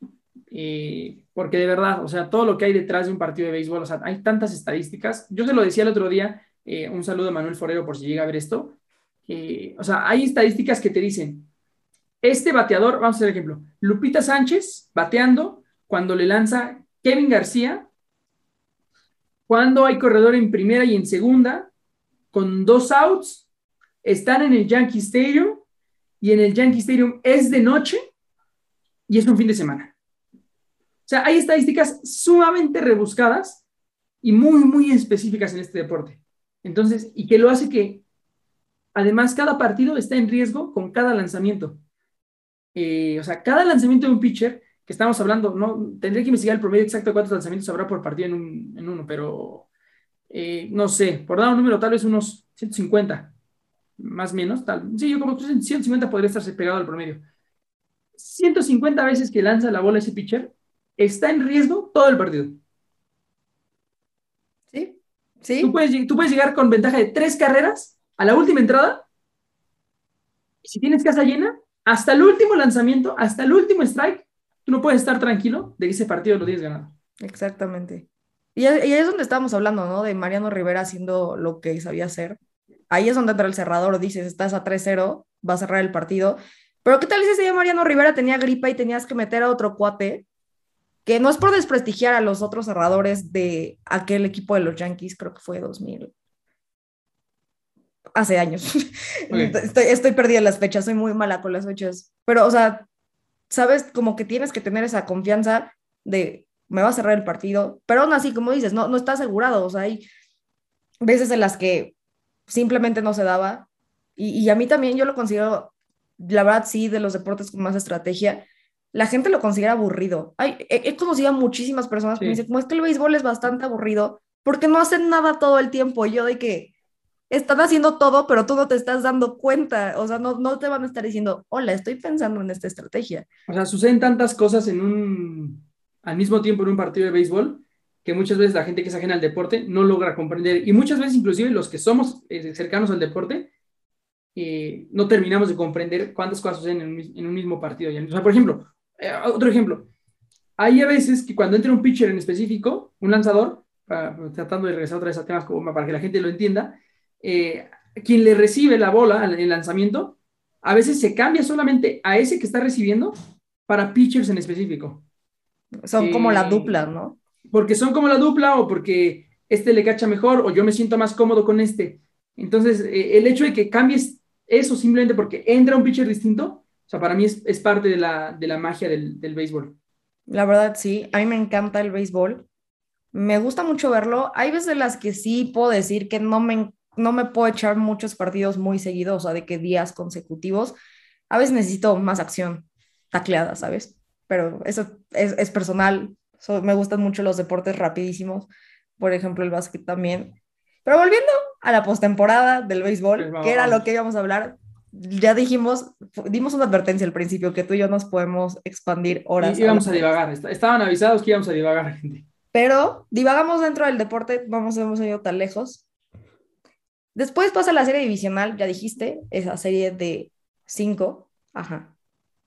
Eh, porque de verdad, o sea, todo lo que hay detrás de un partido de béisbol, o sea, hay tantas estadísticas. Yo se lo decía el otro día, eh, un saludo a Manuel Forero por si llega a ver esto. o sea, hay estadísticas que te dicen, este bateador, vamos a hacer ejemplo, Lupita Sánchez bateando cuando le lanza Kevin García, cuando hay corredor en primera y en segunda, con dos outs, están en el Yankee Stadium y en el Yankee Stadium es de noche y es un fin de semana. O sea, hay estadísticas sumamente rebuscadas y muy, muy específicas en este deporte. Entonces, y que lo hace que, además, cada partido está en riesgo con cada lanzamiento. Eh, o sea, cada lanzamiento de un pitcher, que estamos hablando, no tendría que investigar el promedio exacto de cuántos lanzamientos habrá por partido en, uno, pero eh, no sé, por dar un número, tal vez unos 150, más o menos, tal. Sí, yo como 150 podría estarse pegado al promedio. 150 veces que lanza la bola ese pitcher, está en riesgo todo el partido. Tú puedes, tú puedes llegar con ventaja de tres carreras a la última entrada. Y si tienes casa llena, hasta el último lanzamiento, hasta el último strike, tú no puedes estar tranquilo de que ese partido lo tienes ganado. Exactamente. Y, ahí es donde estábamos hablando, ¿no? De Mariano Rivera haciendo lo que sabía hacer. Ahí es donde entra el cerrador, dices, estás a 3-0, va a cerrar el partido. Pero ¿qué tal si ese día Mariano Rivera tenía gripa y tenías que meter a otro cuate que no es por desprestigiar a los otros cerradores de aquel equipo de los Yankees, creo que fue 2000. Hace años. Estoy, estoy perdida en las fechas, soy muy mala con las fechas. Pero, o sea, sabes, como que tienes que tener esa confianza de me va a cerrar el partido, pero aún así, como dices, no, no está asegurado. O sea, hay veces en las que simplemente no se daba. Y, y a mí también yo lo considero, la verdad, sí, de los deportes con más estrategia la gente lo considera aburrido. he, conocido a muchísimas personas que me dicen, como es que el béisbol es bastante aburrido, porque no hacen nada todo el tiempo. yo de que están haciendo todo, pero tú no te estás dando cuenta. O sea, no, no te van a estar diciendo, hola, estoy pensando en esta estrategia. O sea, suceden tantas cosas en un, al mismo tiempo en un partido de béisbol que muchas veces la gente que es ajena al deporte no logra comprender. Y muchas veces, inclusive, los que somos eh, cercanos al deporte, eh, no terminamos de comprender cuántas cosas suceden en un, mismo partido. O sea, por ejemplo, eh, otro ejemplo. Hay a veces que cuando entra un pitcher en específico, un lanzador, tratando de regresar otra vez a temas como para que la gente lo entienda, eh, quien le recibe la bola en el lanzamiento, a veces se cambia solamente a ese que está recibiendo para pitchers en específico. Son como la eh, dupla, ¿no? Porque son como la dupla o porque este le cacha mejor o yo me siento más cómodo con este. Entonces, el hecho de que cambies eso simplemente porque entra un pitcher distinto, o sea, para mí es, es parte de la, de la magia del, del, béisbol. La verdad, sí. A mí me encanta el béisbol. Me gusta mucho verlo. Hay veces en las que sí puedo decir que no me, no me puedo echar muchos partidos muy seguidos, o sea, de que días consecutivos. A veces necesito más acción, tacleada, ¿sabes? Pero eso es, es personal. me gustan mucho los deportes rapidísimos. Por ejemplo, el básquet también. Pero volviendo a la postemporada del béisbol, pues que era lo que íbamos a hablar, ya dijimos, dimos una advertencia al principio que tú y yo nos podemos expandir horas. Y íbamos a, divagar, estaban avisados que íbamos a divagar, gente. Pero divagamos dentro del deporte, vamos, hemos ido tan lejos. Después pasa la serie divisional, ya dijiste, esa serie de cinco, ajá.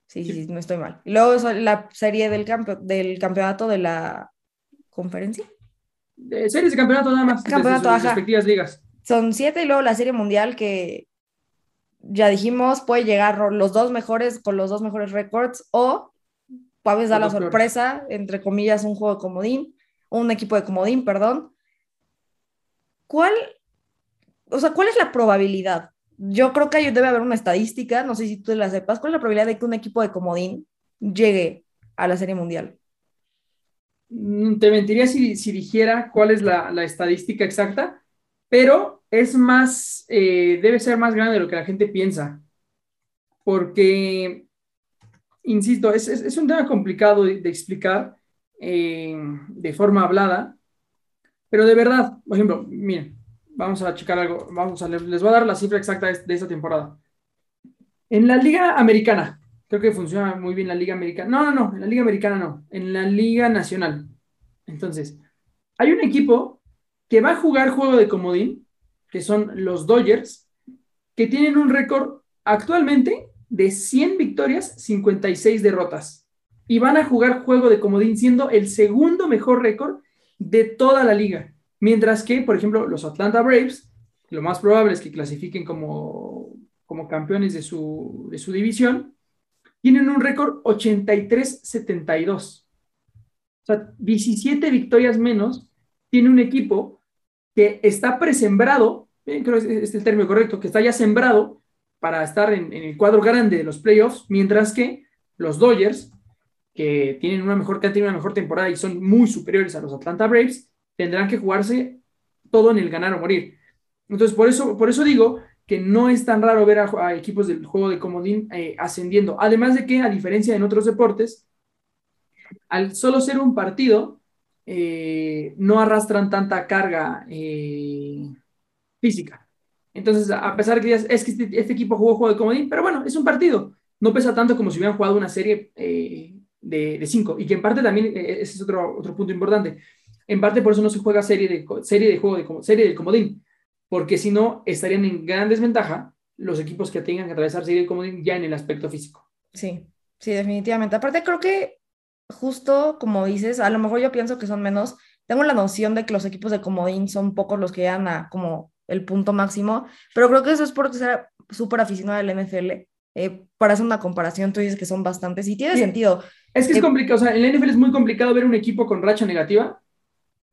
Sí, sí, no estoy mal. Y luego la serie del, del campeonato de la conferencia. De series de campeonato nada más. Campeonato, sus respectivas ligas. Son siete y luego la serie mundial que ya dijimos puede llegar los dos mejores con los dos mejores récords o puedes dar la sorpresa, entre comillas, un juego de comodín, un equipo de comodín, perdón. ¿Cuál, o sea, cuál es la probabilidad? Yo creo que debe haber una estadística, no sé si tú la sepas, ¿cuál es la probabilidad de que un equipo de comodín llegue a la Serie Mundial? Mm, te mentiría si, dijera cuál es la, estadística exacta, pero es más, eh, debe ser más grande de lo que la gente piensa, porque, insisto, es, un tema complicado de, explicar eh, de forma hablada, pero de verdad, por ejemplo, miren, vamos a checar algo, vamos a, les voy a dar la cifra exacta de esta temporada. En la liga americana, Creo que funciona muy bien la Liga Americana. No, no, no, en la Liga Americana no, en la Liga Nacional. Entonces, hay un equipo que va a jugar juego de comodín, que son los Dodgers, que tienen un récord actualmente de 100 victorias, 56 derrotas. Y van a jugar juego de comodín siendo el segundo mejor récord de toda la liga. Mientras que, por ejemplo, los Atlanta Braves, lo más probable es que clasifiquen como, como campeones de su, de su división, tienen un récord 83-72. O sea, 17 victorias menos tiene un equipo que está presembrado, creo que es el término correcto, que está ya sembrado para estar en, el cuadro grande de los playoffs, mientras que los Dodgers, que tienen una mejor, que una mejor temporada y son muy superiores a los Atlanta Braves, tendrán que jugarse todo en el ganar o morir. Entonces, por eso, por eso digo que no es tan raro ver a, equipos del juego de comodín eh, ascendiendo. Además de que, a diferencia de en otros deportes, al solo ser un partido, eh, no arrastran tanta carga eh, física. Entonces, a pesar de que que este, este, equipo jugó juego de comodín, pero bueno, es un partido. No pesa tanto como si hubieran jugado una serie de, cinco. Y que en parte también, ese es otro, otro punto importante, en parte por eso no se juega serie de, serie de juego de serie de comodín porque si no, estarían en gran desventaja los equipos que tengan que atravesar serie comodín ya en el aspecto físico. Sí, sí, definitivamente. Aparte, creo que justo como dices, a lo mejor yo pienso que son menos. Tengo la noción de que los equipos de comodín son pocos los que llegan a como el punto máximo, pero creo que eso es porque ser súper aficionado al NFL. Eh, para hacer una comparación, tú dices que son bastantes y tiene sentido. Es que es eh, complicado, o sea, en la NFL es muy complicado ver un equipo con racha negativa.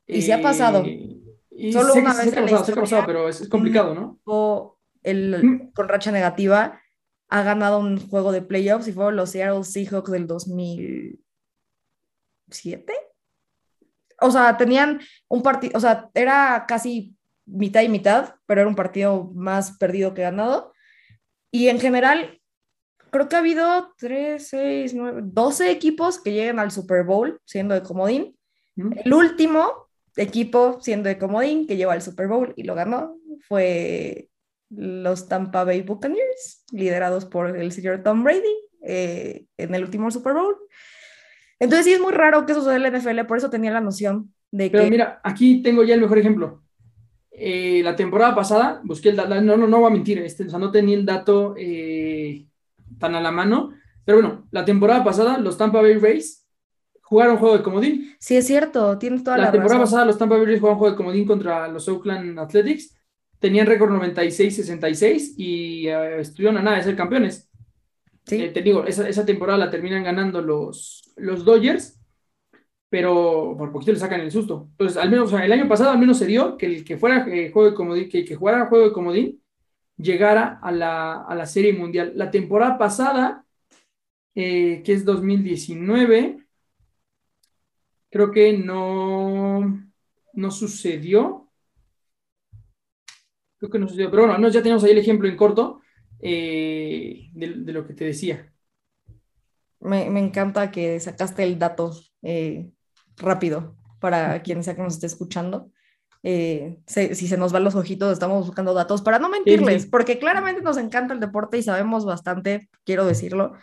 Y se ha pasado. Eh, Solo una vez pasado, pero es, complicado, ¿no? O el, mm. con racha negativa ha ganado un juego de playoffs y fueron los Seattle Seahawks del 2007. O sea, tenían un partido, o sea, era casi mitad y mitad, pero era un partido más perdido que ganado. Y en general, creo que ha habido 3, 6, 9, 12 equipos que lleguen al Super Bowl siendo de comodín. Mm. El último equipo, siendo de comodín, que llevó al Super Bowl y lo ganó, fue los Tampa Bay Buccaneers, liderados por el señor Tom Brady eh, en el último Super Bowl. Entonces sí es muy raro que eso suceda en la NFL, por eso tenía la noción de Pero que... mira, aquí tengo ya el mejor ejemplo. Eh, la temporada pasada, busqué el dato, no, no, no voy a mentir, este, o sea, no tenía el dato eh, tan a la mano, pero bueno, la temporada pasada los Tampa Bay Rays jugaron juego de comodín. Sí, es cierto, tienes toda la, la temporada pasada los Tampa Bay Rays jugaron juego de comodín contra los Oakland Athletics. Tenían récord 96-66 y uh, estuvieron a nada de ser campeones. Eh, te digo, esa, esa, temporada la terminan ganando los, los Dodgers, pero por poquito le sacan el susto. Entonces, al menos, o sea, el año pasado al menos se dio que el que fuera eh, juego de comodín, que que jugara juego de comodín llegara a la, a la Serie Mundial. La temporada pasada, eh, que es 2019, Creo que no, no sucedió. Creo que no sucedió. Pero bueno, ya tenemos ahí el ejemplo en corto eh, de, lo que te decía. Me, encanta que sacaste el dato eh, rápido para quien sea que nos esté escuchando. Eh, si se nos van los ojitos, estamos buscando datos para no mentirles, porque claramente nos encanta el deporte y sabemos bastante, quiero decirlo,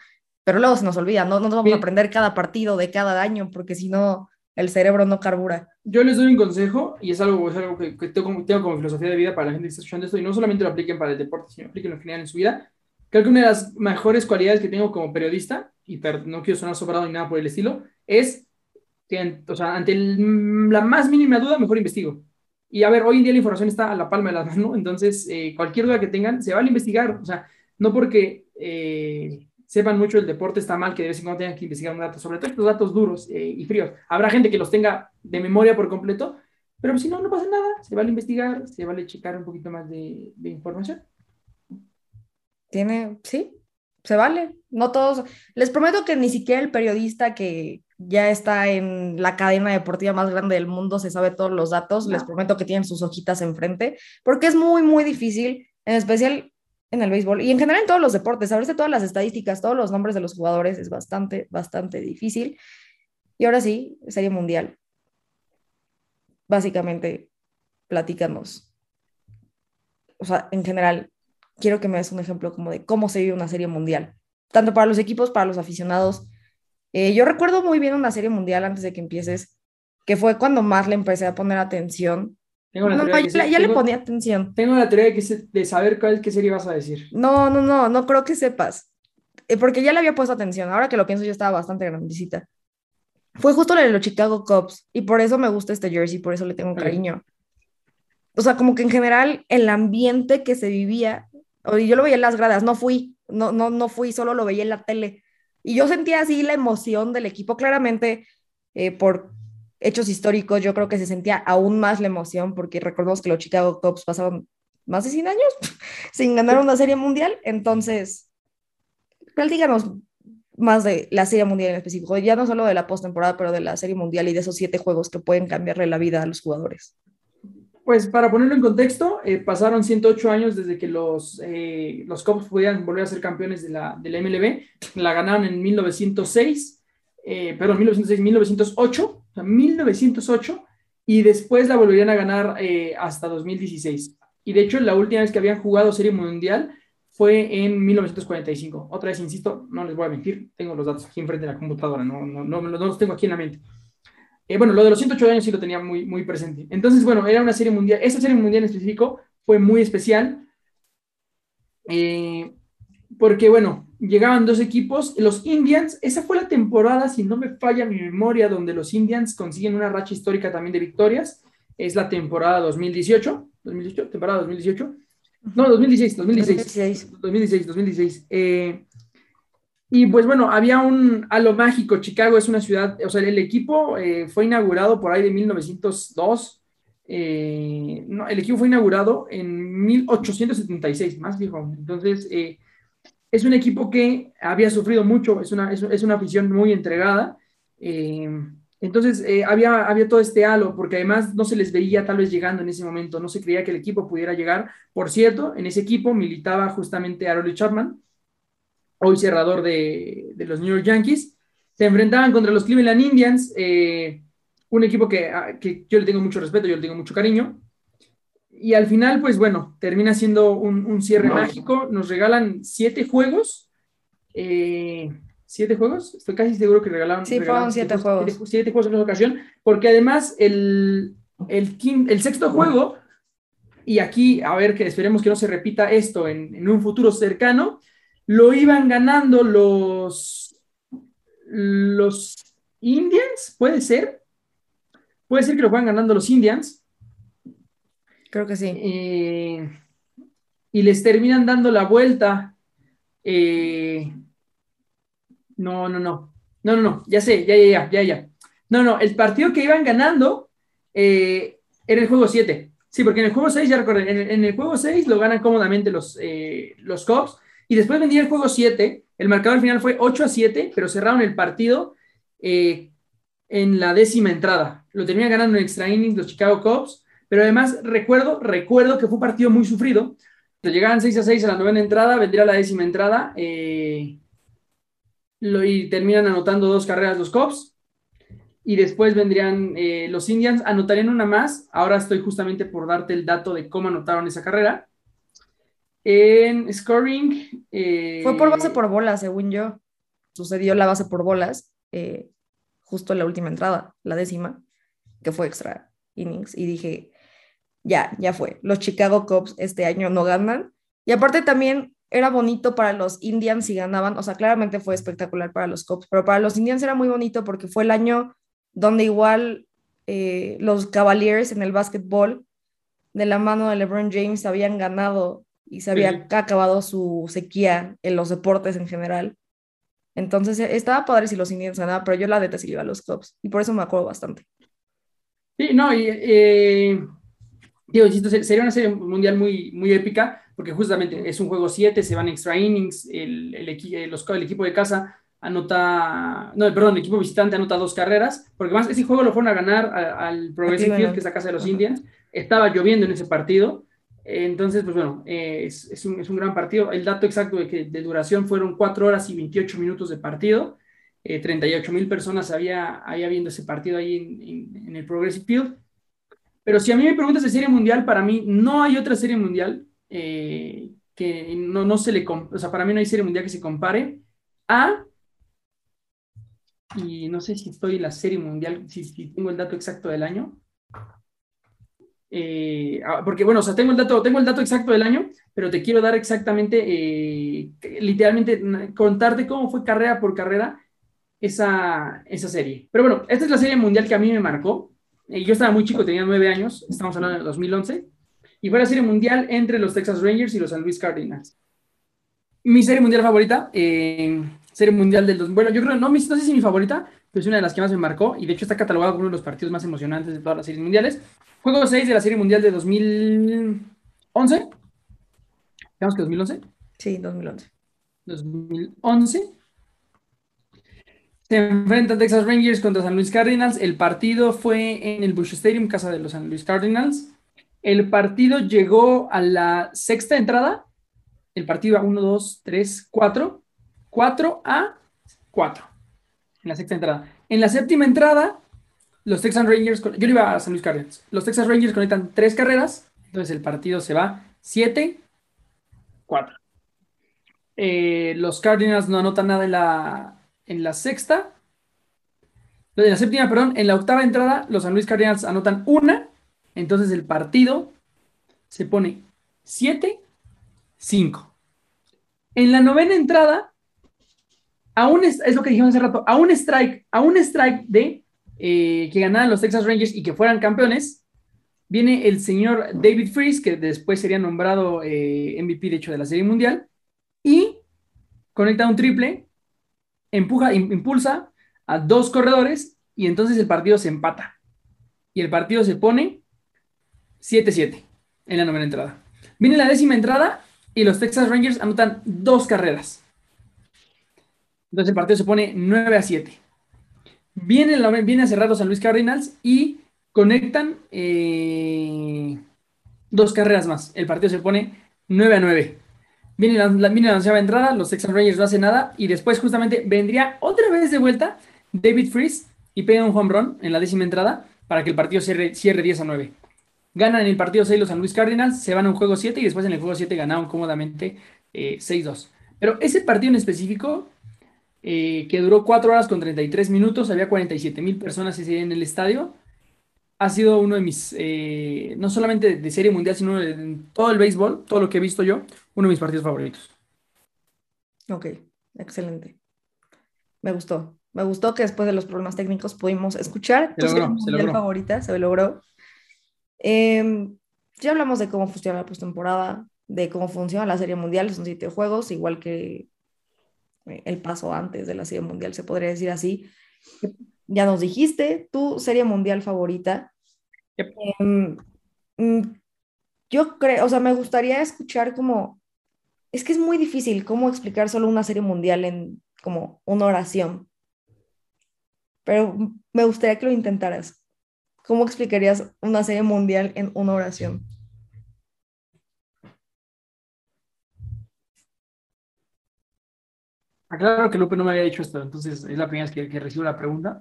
pero luego se nos olvida, no, no nos vamos a aprender cada partido de cada año, porque si no, el cerebro no carbura. Yo les doy un consejo y es algo, es algo que, tengo, como, tengo, como filosofía de vida para la gente que está escuchando esto y no solamente lo apliquen para el deporte, sino apliquen en general en su vida. Creo que una de las mejores cualidades que tengo como periodista y no quiero sonar sobrado ni nada por el estilo, es que, o sea, ante la más mínima duda, mejor investigo. Y a ver, hoy en día la información está a la palma de la mano, entonces eh, cualquier duda que tengan, se vale investigar, o sea, no porque eh, sepan mucho el deporte está mal que de vez en cuando tengan que investigar un dato, sobre todo estos datos duros eh, y fríos. Habrá gente que los tenga de memoria por completo, pero si no, no pasa nada, se vale investigar, se vale checar un poquito más de, de información. Tiene, sí, se vale. No todos, les prometo que ni siquiera el periodista que ya está en la cadena deportiva más grande del mundo, se sabe todos los datos, les prometo que tienen sus hojitas enfrente, porque es muy, muy difícil, en especial en el béisbol y en general en todos los deportes, saberse todas las estadísticas, todos los nombres de los jugadores es bastante, bastante difícil. Y ahora sí, Serie Mundial. Básicamente, platícanos. O sea, en general, quiero que me des un ejemplo como de cómo se vive una Serie Mundial, tanto para los equipos, para los aficionados, eh, yo recuerdo muy bien una serie mundial antes de que empieces, que fue cuando más le empecé a poner atención. Tengo no, ya, le ponía atención. Tengo la teoría de, de saber cuál, qué serie vas a decir. No, no, no, no creo que sepas. Eh, porque ya le había puesto atención. Ahora que lo pienso, yo estaba bastante grandecita. Fue justo la de los Chicago Cubs. Y por eso me gusta este jersey, por eso le tengo cariño. O sea, como que en general el ambiente que se vivía, yo lo veía en las gradas, no fui, no, no, no fui, solo lo veía en la tele y yo sentía así la emoción del equipo, claramente eh, por hechos históricos, yo creo que se sentía aún más la emoción porque recordemos que los Chicago Cubs pasaron más de 100 años sin ganar una serie mundial, entonces, díganos más de la serie mundial en específico, ya no solo de la postemporada, pero de la serie mundial y de esos siete juegos que pueden cambiarle la vida a los jugadores. Pues para ponerlo en contexto, eh, pasaron 108 años desde que los, eh, los Cubs pudieran volver a ser campeones de la, de la MLB. La ganaron en 1906, eh, perdón, 1906, 1908, o sea, 1908, y después la volverían a ganar eh, hasta 2016. Y de hecho, la última vez que habían jugado Serie Mundial fue en 1945. Otra vez, insisto, no les voy a mentir, tengo los datos aquí enfrente de la computadora, no, no, no, no los tengo aquí en la mente. Eh, bueno, lo de los 108 años sí lo tenía muy, muy presente. Entonces, bueno, era una serie mundial. Esa serie mundial en específico fue muy especial. Eh, porque, bueno, llegaban dos equipos. Los Indians, esa fue la temporada, si no me falla mi memoria, donde los Indians consiguen una racha histórica también de victorias. Es la temporada 2018. 2018, temporada 2018. No, 2016, 2016. 2016, 2016. 2016. Eh, y pues bueno, había un halo mágico. Chicago es una ciudad, o sea, el equipo eh, fue inaugurado por ahí de 1902. Eh, no, el equipo fue inaugurado en 1876, más viejo. Entonces, eh, es un equipo que había sufrido mucho, es una, es, una afición muy entregada. entonces, había, había todo este halo, porque además no se les veía tal vez llegando en ese momento, no se creía que el equipo pudiera llegar. Por cierto, en ese equipo militaba justamente Harold Chapman hoy cerrador de, los New York Yankees. Se enfrentaban contra los Cleveland Indians, eh, un equipo ah, que, yo le tengo mucho respeto, yo le tengo mucho cariño. Y al final, pues bueno, termina siendo un, cierre mágico. Nos regalan siete juegos. Eh, ¿Siete juegos? Estoy casi seguro que regalaron. Sí, fueron siete, juegos. Siete, juegos en esa ocasión, porque además el, el, el sexto juego, y aquí, a ver, que esperemos que no se repita esto en, en un futuro cercano, lo iban ganando los, los Indians, puede ser. Puede ser que lo van ganando los Indians. Creo que sí. Eh, y les terminan dando la vuelta. Eh, no, no, no. No, no, no. Ya sé, ya, ya, ya, ya, ya. No, no. El partido que iban ganando eh, era el juego 7. Sí, porque en el juego 6, ya recuerden, en, el juego 6 lo ganan cómodamente los, los Cubs y después vendría el juego 7. El marcador final fue 8 a 7, pero cerraron el partido eh, en la décima entrada. Lo terminan ganando en extra innings los Chicago Cubs. Pero además recuerdo, recuerdo que fue un partido muy sufrido. llegaban 6 a 6 a la novena entrada, vendría la décima entrada. Eh, y terminan anotando dos carreras los Cubs. Y después vendrían eh, los Indians, anotarían una más. Ahora estoy justamente por darte el dato de cómo anotaron esa carrera. En scoring. Eh, Fue por base por bolas, según yo. Sucedió la base por bolas, justo en la última entrada, la décima, que fue extra innings. Y dije, ya, ya fue. Los Chicago Cubs este año no ganan. Y aparte también era bonito para los Indians si ganaban, o sea, claramente fue espectacular para los Cubs, pero para los Indians era muy bonito porque fue el año donde igual eh, los Cavaliers en el básquetbol, de la mano de LeBron James, habían ganado y se había acabado su sequía en los deportes en general. Entonces e, estaba padre si los Indians ganaban, pero yo la neta sí iba a los Cubs y por eso me acuerdo bastante. Sí, no, y eh, digo, sería una serie mundial muy, muy épica porque justamente es un juego 7, se van extra innings, el, el, eh, los, el equipo de casa anota, no, perdón, el equipo visitante anota dos carreras, porque más ese juego lo fueron a ganar al Progressive Field, que es la casa de los Indians. Estaba lloviendo en ese partido, entonces, pues bueno, eh, es, es, un, es, un, gran partido. El dato exacto de, que, de duración fueron 4 horas y 28 minutos de partido. Eh, 38 mil personas había, había viendo ese partido ahí en, en, el Progressive Field. Pero si a mí me preguntas de serie mundial, para mí no hay otra serie mundial eh, que no, no se le... O sea, para mí no hay serie mundial que se compare a y no sé si estoy en la serie mundial, si, tengo el dato exacto del año. Eh, ah, porque bueno, o sea, tengo el, dato, tengo el dato exacto del año, pero te quiero dar exactamente, eh, literalmente, contarte cómo fue carrera por carrera esa, esa serie. Pero bueno, esta es la serie mundial que a mí me marcó. Eh, yo estaba muy chico, tenía nueve años, estamos hablando de 2011, y fue la serie mundial entre los Texas Rangers y los San Luis Cardinals. Mi serie mundial favorita, Serie Mundial del 2000. Bueno, yo creo, no, no sé si mi favorita, pero es una de las que más me marcó y de hecho está catalogada como uno de los partidos más emocionantes de todas las series mundiales. Juego 6 de la Serie Mundial de 2011. ¿Digamos que 2011? Sí, 2011. 2011. Se enfrentan Texas Rangers contra San Luis Cardinals. El partido fue en el Bush Stadium, casa de los San Luis Cardinals. El partido llegó a la sexta entrada. El partido a 1, 2, 3, 4. 4 a 4 en la sexta entrada. En la séptima entrada, los Texas Rangers, yo iba a San Luis Cardinals, los Texas Rangers conectan tres carreras, entonces el partido se va 7, 4. Eh, los Cardinals no anotan nada en la, en la sexta. En la séptima, perdón, en la octava entrada, los San Luis Cardinals anotan una. Entonces el partido se pone 7, 5. En la novena entrada, a un, es lo que dijimos hace rato, a un strike, a un strike de eh, que ganaran los Texas Rangers y que fueran campeones, viene el señor David Freeze, que después sería nombrado eh, MVP, de hecho, de la Serie Mundial, y conecta un triple, empuja, impulsa a dos corredores y entonces el partido se empata. Y el partido se pone 7-7 en la novena entrada. Viene la décima entrada y los Texas Rangers anotan dos carreras. Entonces el partido se pone 9 a 7. Viene, viene a cerrar San Luis Cardinals y conectan eh, dos carreras más. El partido se pone 9 a 9. Viene la, la, viene la entrada, los Texas Rangers no hacen nada y después justamente vendría otra vez de vuelta David Freeze y pega un home run en la décima entrada para que el partido cierre, cierre 10 a 9. Ganan el partido 6 los San Luis Cardinals, se van a un juego 7 y después en el juego 7 ganaron cómodamente 6-2. Eh, Pero ese partido en específico eh, que duró 4 horas con 33 minutos, había 47 mil personas en el estadio. Ha sido uno de mis, eh, no solamente de serie mundial, sino de, todo el béisbol, todo lo que he visto yo, uno de mis partidos favoritos. Ok, excelente. Me gustó. Me gustó que después de los problemas técnicos pudimos escuchar tu favorita, se logró. Em, ya hablamos de cómo funciona la postemporada, de cómo funciona la serie mundial, son siete juegos, igual que eh, el paso antes de la Serie Mundial, se podría decir así. Ya nos dijiste tu Serie Mundial favorita. Em, mm, yo creo, o sea, me gustaría escuchar como, es que es muy difícil cómo explicar solo una Serie Mundial en como una oración, pero me gustaría que lo intentaras. ¿Cómo explicarías una Serie Mundial en una oración? Aclaro que Lupe no me había dicho esto, entonces es la primera vez que, recibo la pregunta.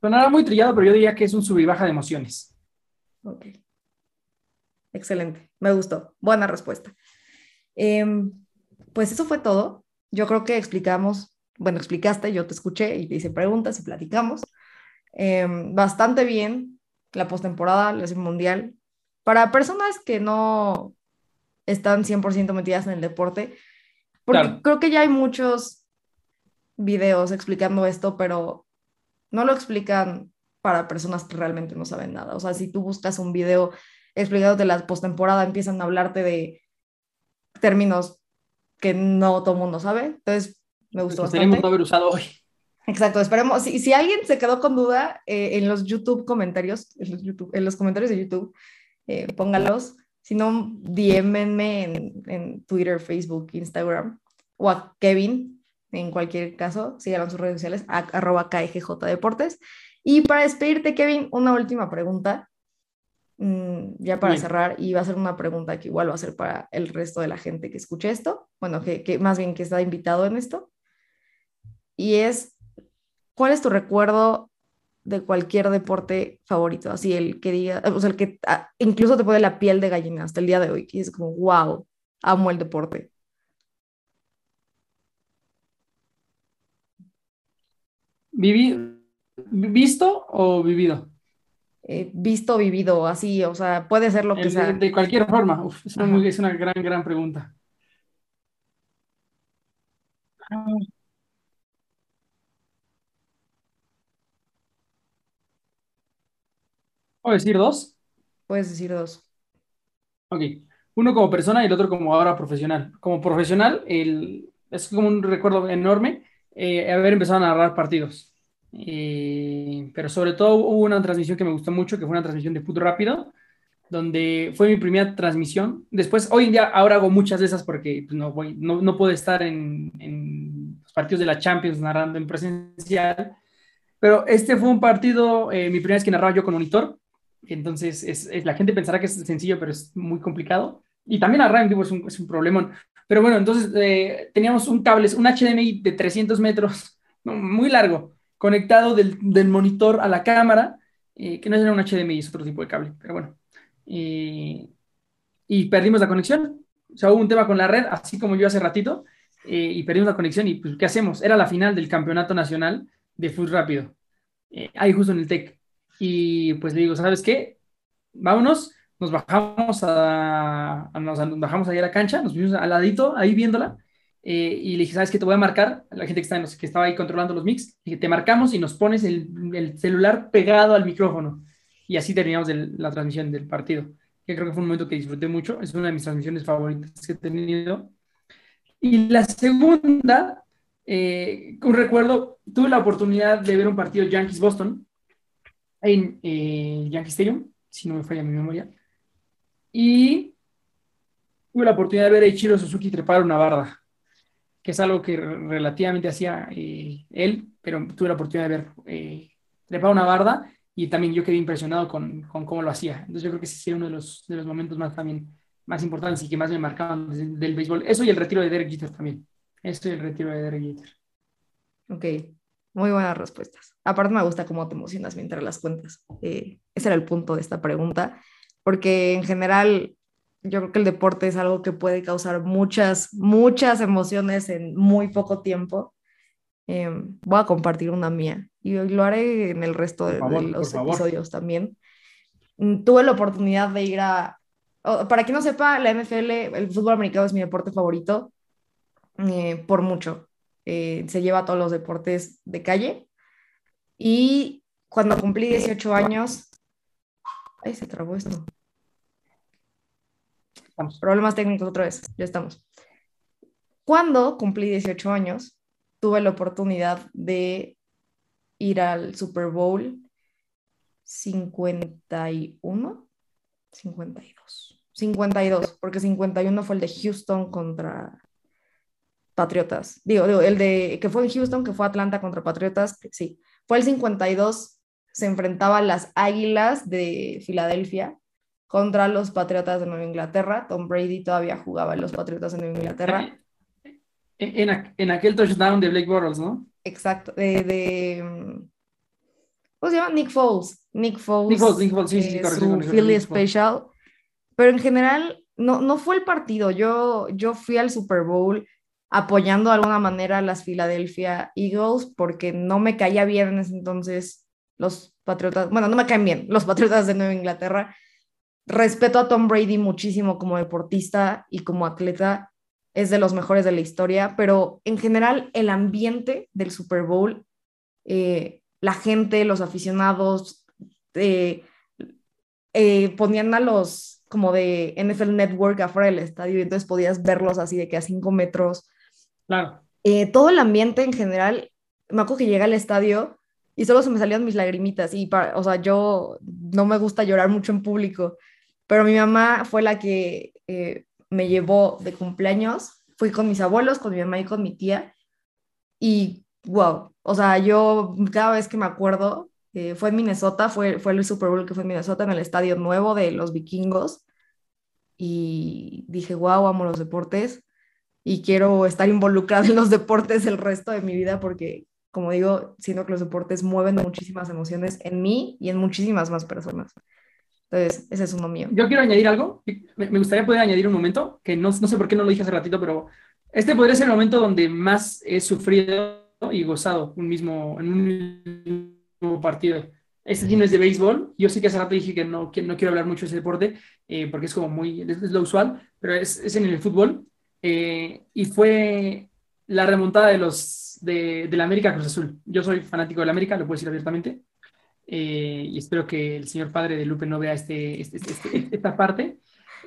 Sonará muy trillado, pero yo diría que es un sub y baja de emociones. Ok. Excelente, me gustó. Buena respuesta. Em, pues eso fue todo. Yo creo que explicamos, bueno, explicaste, yo te escuché y te hice preguntas y platicamos. Em, bastante bien la postemporada, la mundial. Para personas que no están 100% metidas en el deporte. Porque creo que ya hay muchos videos explicando esto, pero no lo explican para personas que realmente no saben nada. O sea, si tú buscas un video explicándote la postemporada, empiezan a hablarte de términos que no todo el mundo sabe. Entonces, me gustó pues bastante. no haber usado hoy. Exacto, esperemos. Si, si alguien se quedó con duda, eh, en los YouTube comentarios, en los, YouTube, en los comentarios de YouTube, eh, póngalos. Si no, DMenme en, en Twitter, Facebook, Instagram o a Kevin, en cualquier caso, síganlo en sus redes sociales, a, arroba KGJ Deportes. Y para despedirte, Kevin, una última pregunta, ya para cerrar, y va a ser una pregunta que igual va a ser para el resto de la gente que escuche esto, bueno, que, que más bien que está invitado en esto, y es, ¿cuál es tu recuerdo de cualquier deporte favorito? Así, el que diga, o sea, el que ah, incluso te pone la piel de gallina hasta el día de hoy, que es como, wow, amo el deporte. Viví, ¿Visto o vivido? Eh, visto, vivido, así, o sea, puede ser lo que sea. De cualquier forma, es, una gran, gran pregunta. ¿Puedo decir dos? Puedes decir dos. Ok. Uno como persona y el otro como ahora profesional. Como profesional, el, es como un recuerdo enorme eh, haber empezado a narrar partidos. Eh, pero sobre todo hubo una transmisión que me gustó mucho, que fue una transmisión de fútbol rápido, donde fue mi primera transmisión. Después, hoy en día, ahora hago muchas de esas porque pues, no, voy, no, no, puedo estar en, en, los partidos de la Champions narrando en presencial. Pero este fue un partido, eh, mi primera vez que narraba yo con monitor. Entonces, es, la gente pensará que es sencillo, pero es muy complicado. Y también narrar en vivo es un, es un problemón. Pero bueno, entonces eh, teníamos un cable, un HDMI de 300 metros, muy largo conectado del, del monitor a la cámara, eh, que no era un HDMI, es otro tipo de cable, pero bueno. y perdimos la conexión. O sea, hubo un tema con la red, así como yo hace ratito, eh, y perdimos la conexión. ¿Y pues qué hacemos? Era la final del campeonato nacional de fútbol rápido, eh, ahí justo en el TEC. Y pues le digo, ¿sabes qué? Vámonos, nos bajamos a, nos, bajamos ahí a la cancha, nos vimos al ladito, ahí viéndola, eh, y le dije, ¿sabes qué? Te voy a marcar, la gente que, está que estaba ahí controlando los mix, dije, te marcamos y nos pones el, celular pegado al micrófono. Y así terminamos la transmisión del partido, que creo que fue un momento que disfruté mucho, es una de mis transmisiones favoritas que he tenido. Y la segunda, eh, un recuerdo, tuve la oportunidad de ver un partido Yankees-Boston en eh, Yankee Stadium, si no me falla mi memoria, y tuve la oportunidad de ver a Ichiro Suzuki trepar una barda es algo que relativamente hacía eh, él, pero tuve la oportunidad de ver eh, una barda y también yo quedé impresionado con, con, cómo lo hacía. Entonces yo creo que ese sería uno de los, de los momentos más también más importantes y que más me marcaban del, béisbol. Eso y el retiro de Derek Jeter también. Eso y el retiro de Derek Jeter. Ok, muy buenas respuestas. Aparte me gusta cómo te emocionas mientras las cuentas. Eh, ese era el punto de esta pregunta, porque en general yo creo que el deporte es algo que puede causar muchas, muchas emociones en muy poco tiempo. Em, voy a compartir una mía y lo haré en el resto de, los episodios también. Mm, tuve la oportunidad de ir a, para quien no sepa, la NFL, el fútbol americano es mi deporte favorito eh, por mucho. Eh, se lleva a todos los deportes de calle. Y cuando cumplí 18 años, ay, se trabó esto. Problemas técnicos otra vez, ya estamos. Cuando cumplí 18 años, tuve la oportunidad de ir al Super Bowl 51, 52, 52, porque 51 fue el de Houston contra Patriotas. Digo, digo, el de que fue en Houston, que fue Atlanta contra Patriotas, sí. Fue el 52, se enfrentaban las Águilas de Filadelfia contra los Patriotas de Nueva Inglaterra. Tom Brady todavía jugaba en los Patriotas de Nueva Inglaterra. En, en aquel touchdown de Blake Bortles, ¿no? Exacto, de, ¿Cómo se llama? Nick Foles. Nick Foles. Nick Foles, Nick Foles sí, sí, sí, Su Philly Special. Pero en general, no, no fue el partido. Yo, yo fui al Super Bowl apoyando de alguna manera a las Philadelphia Eagles porque no me caía bien en ese entonces los Patriotas, bueno, no me caen bien los Patriotas de Nueva Inglaterra respeto a Tom Brady muchísimo como deportista y como atleta, es de los mejores de la historia, pero en general el ambiente del Super Bowl, eh, la gente, los aficionados, eh, eh, ponían a los como de NFL Network afuera del estadio y entonces podías verlos así de que a cinco metros. Claro. todo el ambiente en general, me acuerdo que llegué al estadio y solo se me salían mis lagrimitas y, para, o sea, yo no me gusta llorar mucho en público, pero mi mamá fue la que me llevó de cumpleaños, fui con mis abuelos, con mi mamá y con mi tía, y wow, o sea, yo cada vez que me acuerdo, eh, fue en Minnesota, fue, fue el Super Bowl que fue en Minnesota, en el estadio nuevo de los vikingos, y dije, wow, amo los deportes y quiero estar involucrada en los deportes el resto de mi vida porque, como digo, siento que los deportes mueven muchísimas emociones en mí y en muchísimas más personas. Entonces, ese es uno mío. Yo quiero añadir algo. Me gustaría poder añadir un momento, que no, sé por qué no lo dije hace ratito, pero este podría ser el momento donde más he sufrido y gozado un mismo, en un mismo partido. Este sí no es de béisbol. Yo sé que hace rato dije que no, que no quiero hablar mucho de ese deporte, eh, porque es como muy, es, lo usual, pero es, es, en el fútbol. Eh, y fue la remontada de los de, de la América Cruz Azul. Yo soy fanático de la América, lo puedo decir abiertamente. Eh, y espero que el señor padre de Lupe no vea este, este, este, este esta parte.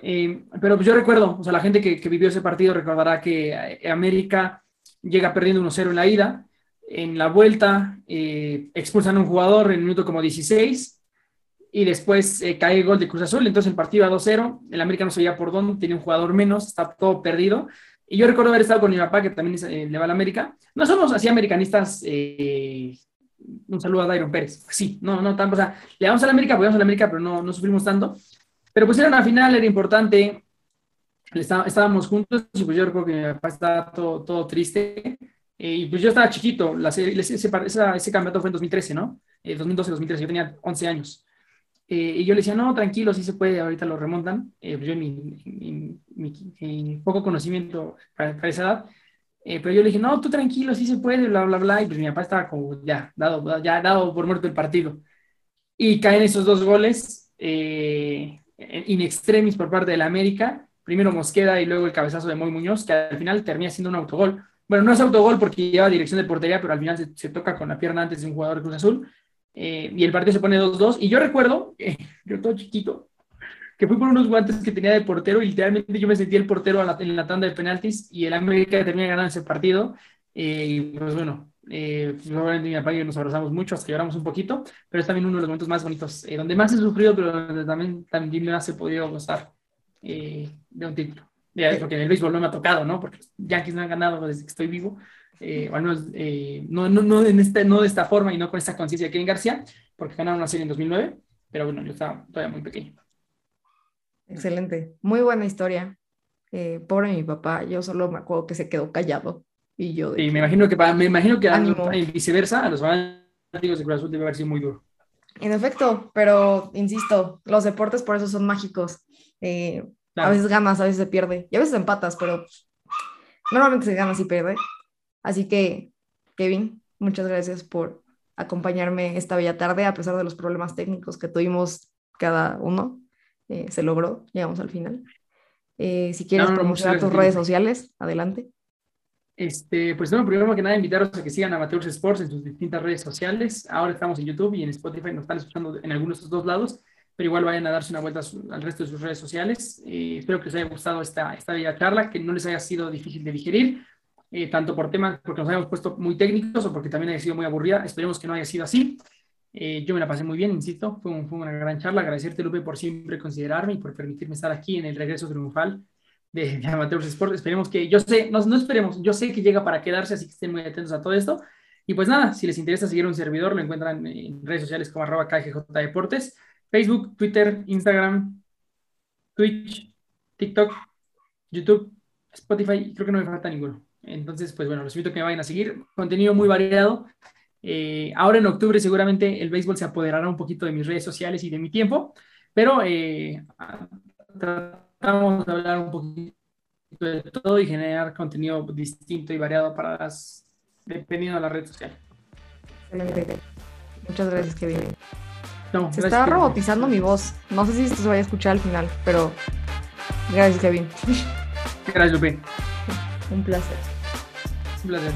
Eh, pero pues yo recuerdo, o sea, la gente que, que, vivió ese partido recordará que eh, América llega perdiendo 1-0 en la ida, en la vuelta expulsan a un jugador en el minuto como 16 y después cae el gol de Cruz Azul, entonces el partido a 2-0, el América no sabía por dónde, tenía un jugador menos, está todo perdido. Y yo recuerdo haber estado con mi papá, que también le va a la América. No somos así americanistas un saludo a Dairon Pérez. Sí, no, no tanto, o sea, le damos a la América, apoyamos a la América, pero no, no sufrimos tanto. Pero pues era una final, era importante, estábamos juntos y pues yo recuerdo que mi papá estaba todo, todo triste. Eh, y pues yo estaba chiquito, la ese, ese, ese, campeonato fue en 2013, ¿no? 2012-2013, yo tenía 11 años. Eh, y yo le decía, no, tranquilo, sí se puede, ahorita lo remontan. Eh, pues yo mi, mi, poco conocimiento para, para, esa edad, eh, pero yo le dije, no, tú tranquilo, sí se puede, bla, bla, bla. Y pues mi papá estaba como ya dado, ya dado por muerto el partido. Y caen esos dos goles eh, in extremis por parte de la América. Primero Mosqueda y luego el cabezazo de Moy Muñoz, que al final termina siendo un autogol. Bueno, no es autogol porque lleva dirección de portería, pero al final se, toca con la pierna antes de un jugador de Cruz Azul. Eh, y el partido se pone 2-2. Y yo recuerdo, yo todo chiquito, que fui por unos guantes que tenía de portero y literalmente yo me sentí el portero en la tanda de penaltis y el América termina ganando ese partido. Eh, y pues bueno, eh, mi papá y yo nos abrazamos mucho hasta lloramos un poquito, pero es también uno de los momentos más bonitos, eh, donde más he sufrido, pero donde también, también más he podido gozar eh, de un título. Ya, porque en el béisbol no me ha tocado, ¿no? Porque Yankees no han ganado desde que estoy vivo. Eh, al menos no, no, no, en este, no de esta forma y no con esta conciencia de Kevin García, porque ganaron una serie en 2009, pero bueno, yo estaba todavía muy pequeño. Excelente, muy buena historia. Eh, pobre mi papá, yo solo me acuerdo que se quedó callado y yo. Y me imagino que me imagino que viceversa a los fanáticos de Cruz Azul debe haber sido muy duro. En efecto, pero insisto, los deportes por eso son mágicos. Eh, a veces ganas, a veces se pierde y a veces empatas, pero normalmente se gana y pierde. Así que, Kevin, muchas gracias por acompañarme esta bella tarde a pesar de los problemas técnicos que tuvimos cada uno. Eh, se logró, llegamos al final. Eh, si quieres promocionar tus redes sociales, adelante. Este, pues no, primero que nada invitaros a que sigan Amateurs Sports en sus distintas redes sociales. Ahora estamos en YouTube y en Spotify, nos están escuchando en algunos de estos dos lados, pero igual vayan a darse una vuelta al resto de sus redes sociales. Eh, espero que les haya gustado esta, esta bella charla, que no les haya sido difícil de digerir, tanto por temas, porque nos hayamos puesto muy técnicos o porque también haya sido muy aburrida. Esperemos que no haya sido así. Eh, yo me la pasé muy bien, insisto, fue, una gran charla. Agradecerte, Lupe, por siempre considerarme y por permitirme estar aquí en el regreso triunfal de, de Amateurs Sport. Esperemos que, yo sé, no, no esperemos, yo sé que llega para quedarse, así que estén muy atentos a todo esto. Y pues nada, si les interesa seguir un servidor, lo encuentran en redes sociales como arroba KGJ Deportes, Facebook, Twitter, Instagram, Twitch, TikTok, YouTube, Spotify, creo que no me falta ninguno. Entonces, pues bueno, los invito a que me vayan a seguir. Contenido muy variado. Eh, ahora en octubre seguramente el béisbol se apoderará un poquito de mis redes sociales y de mi tiempo, pero eh, tratamos de hablar un poquito de todo y generar contenido distinto y variado para las, dependiendo de la red social. Muchas gracias, Kevin. No, Se está robotizando mi voz. No sé si esto se vaya a escuchar al final, pero gracias, Kevin. Gracias, Lupe. Un placer. Un placer.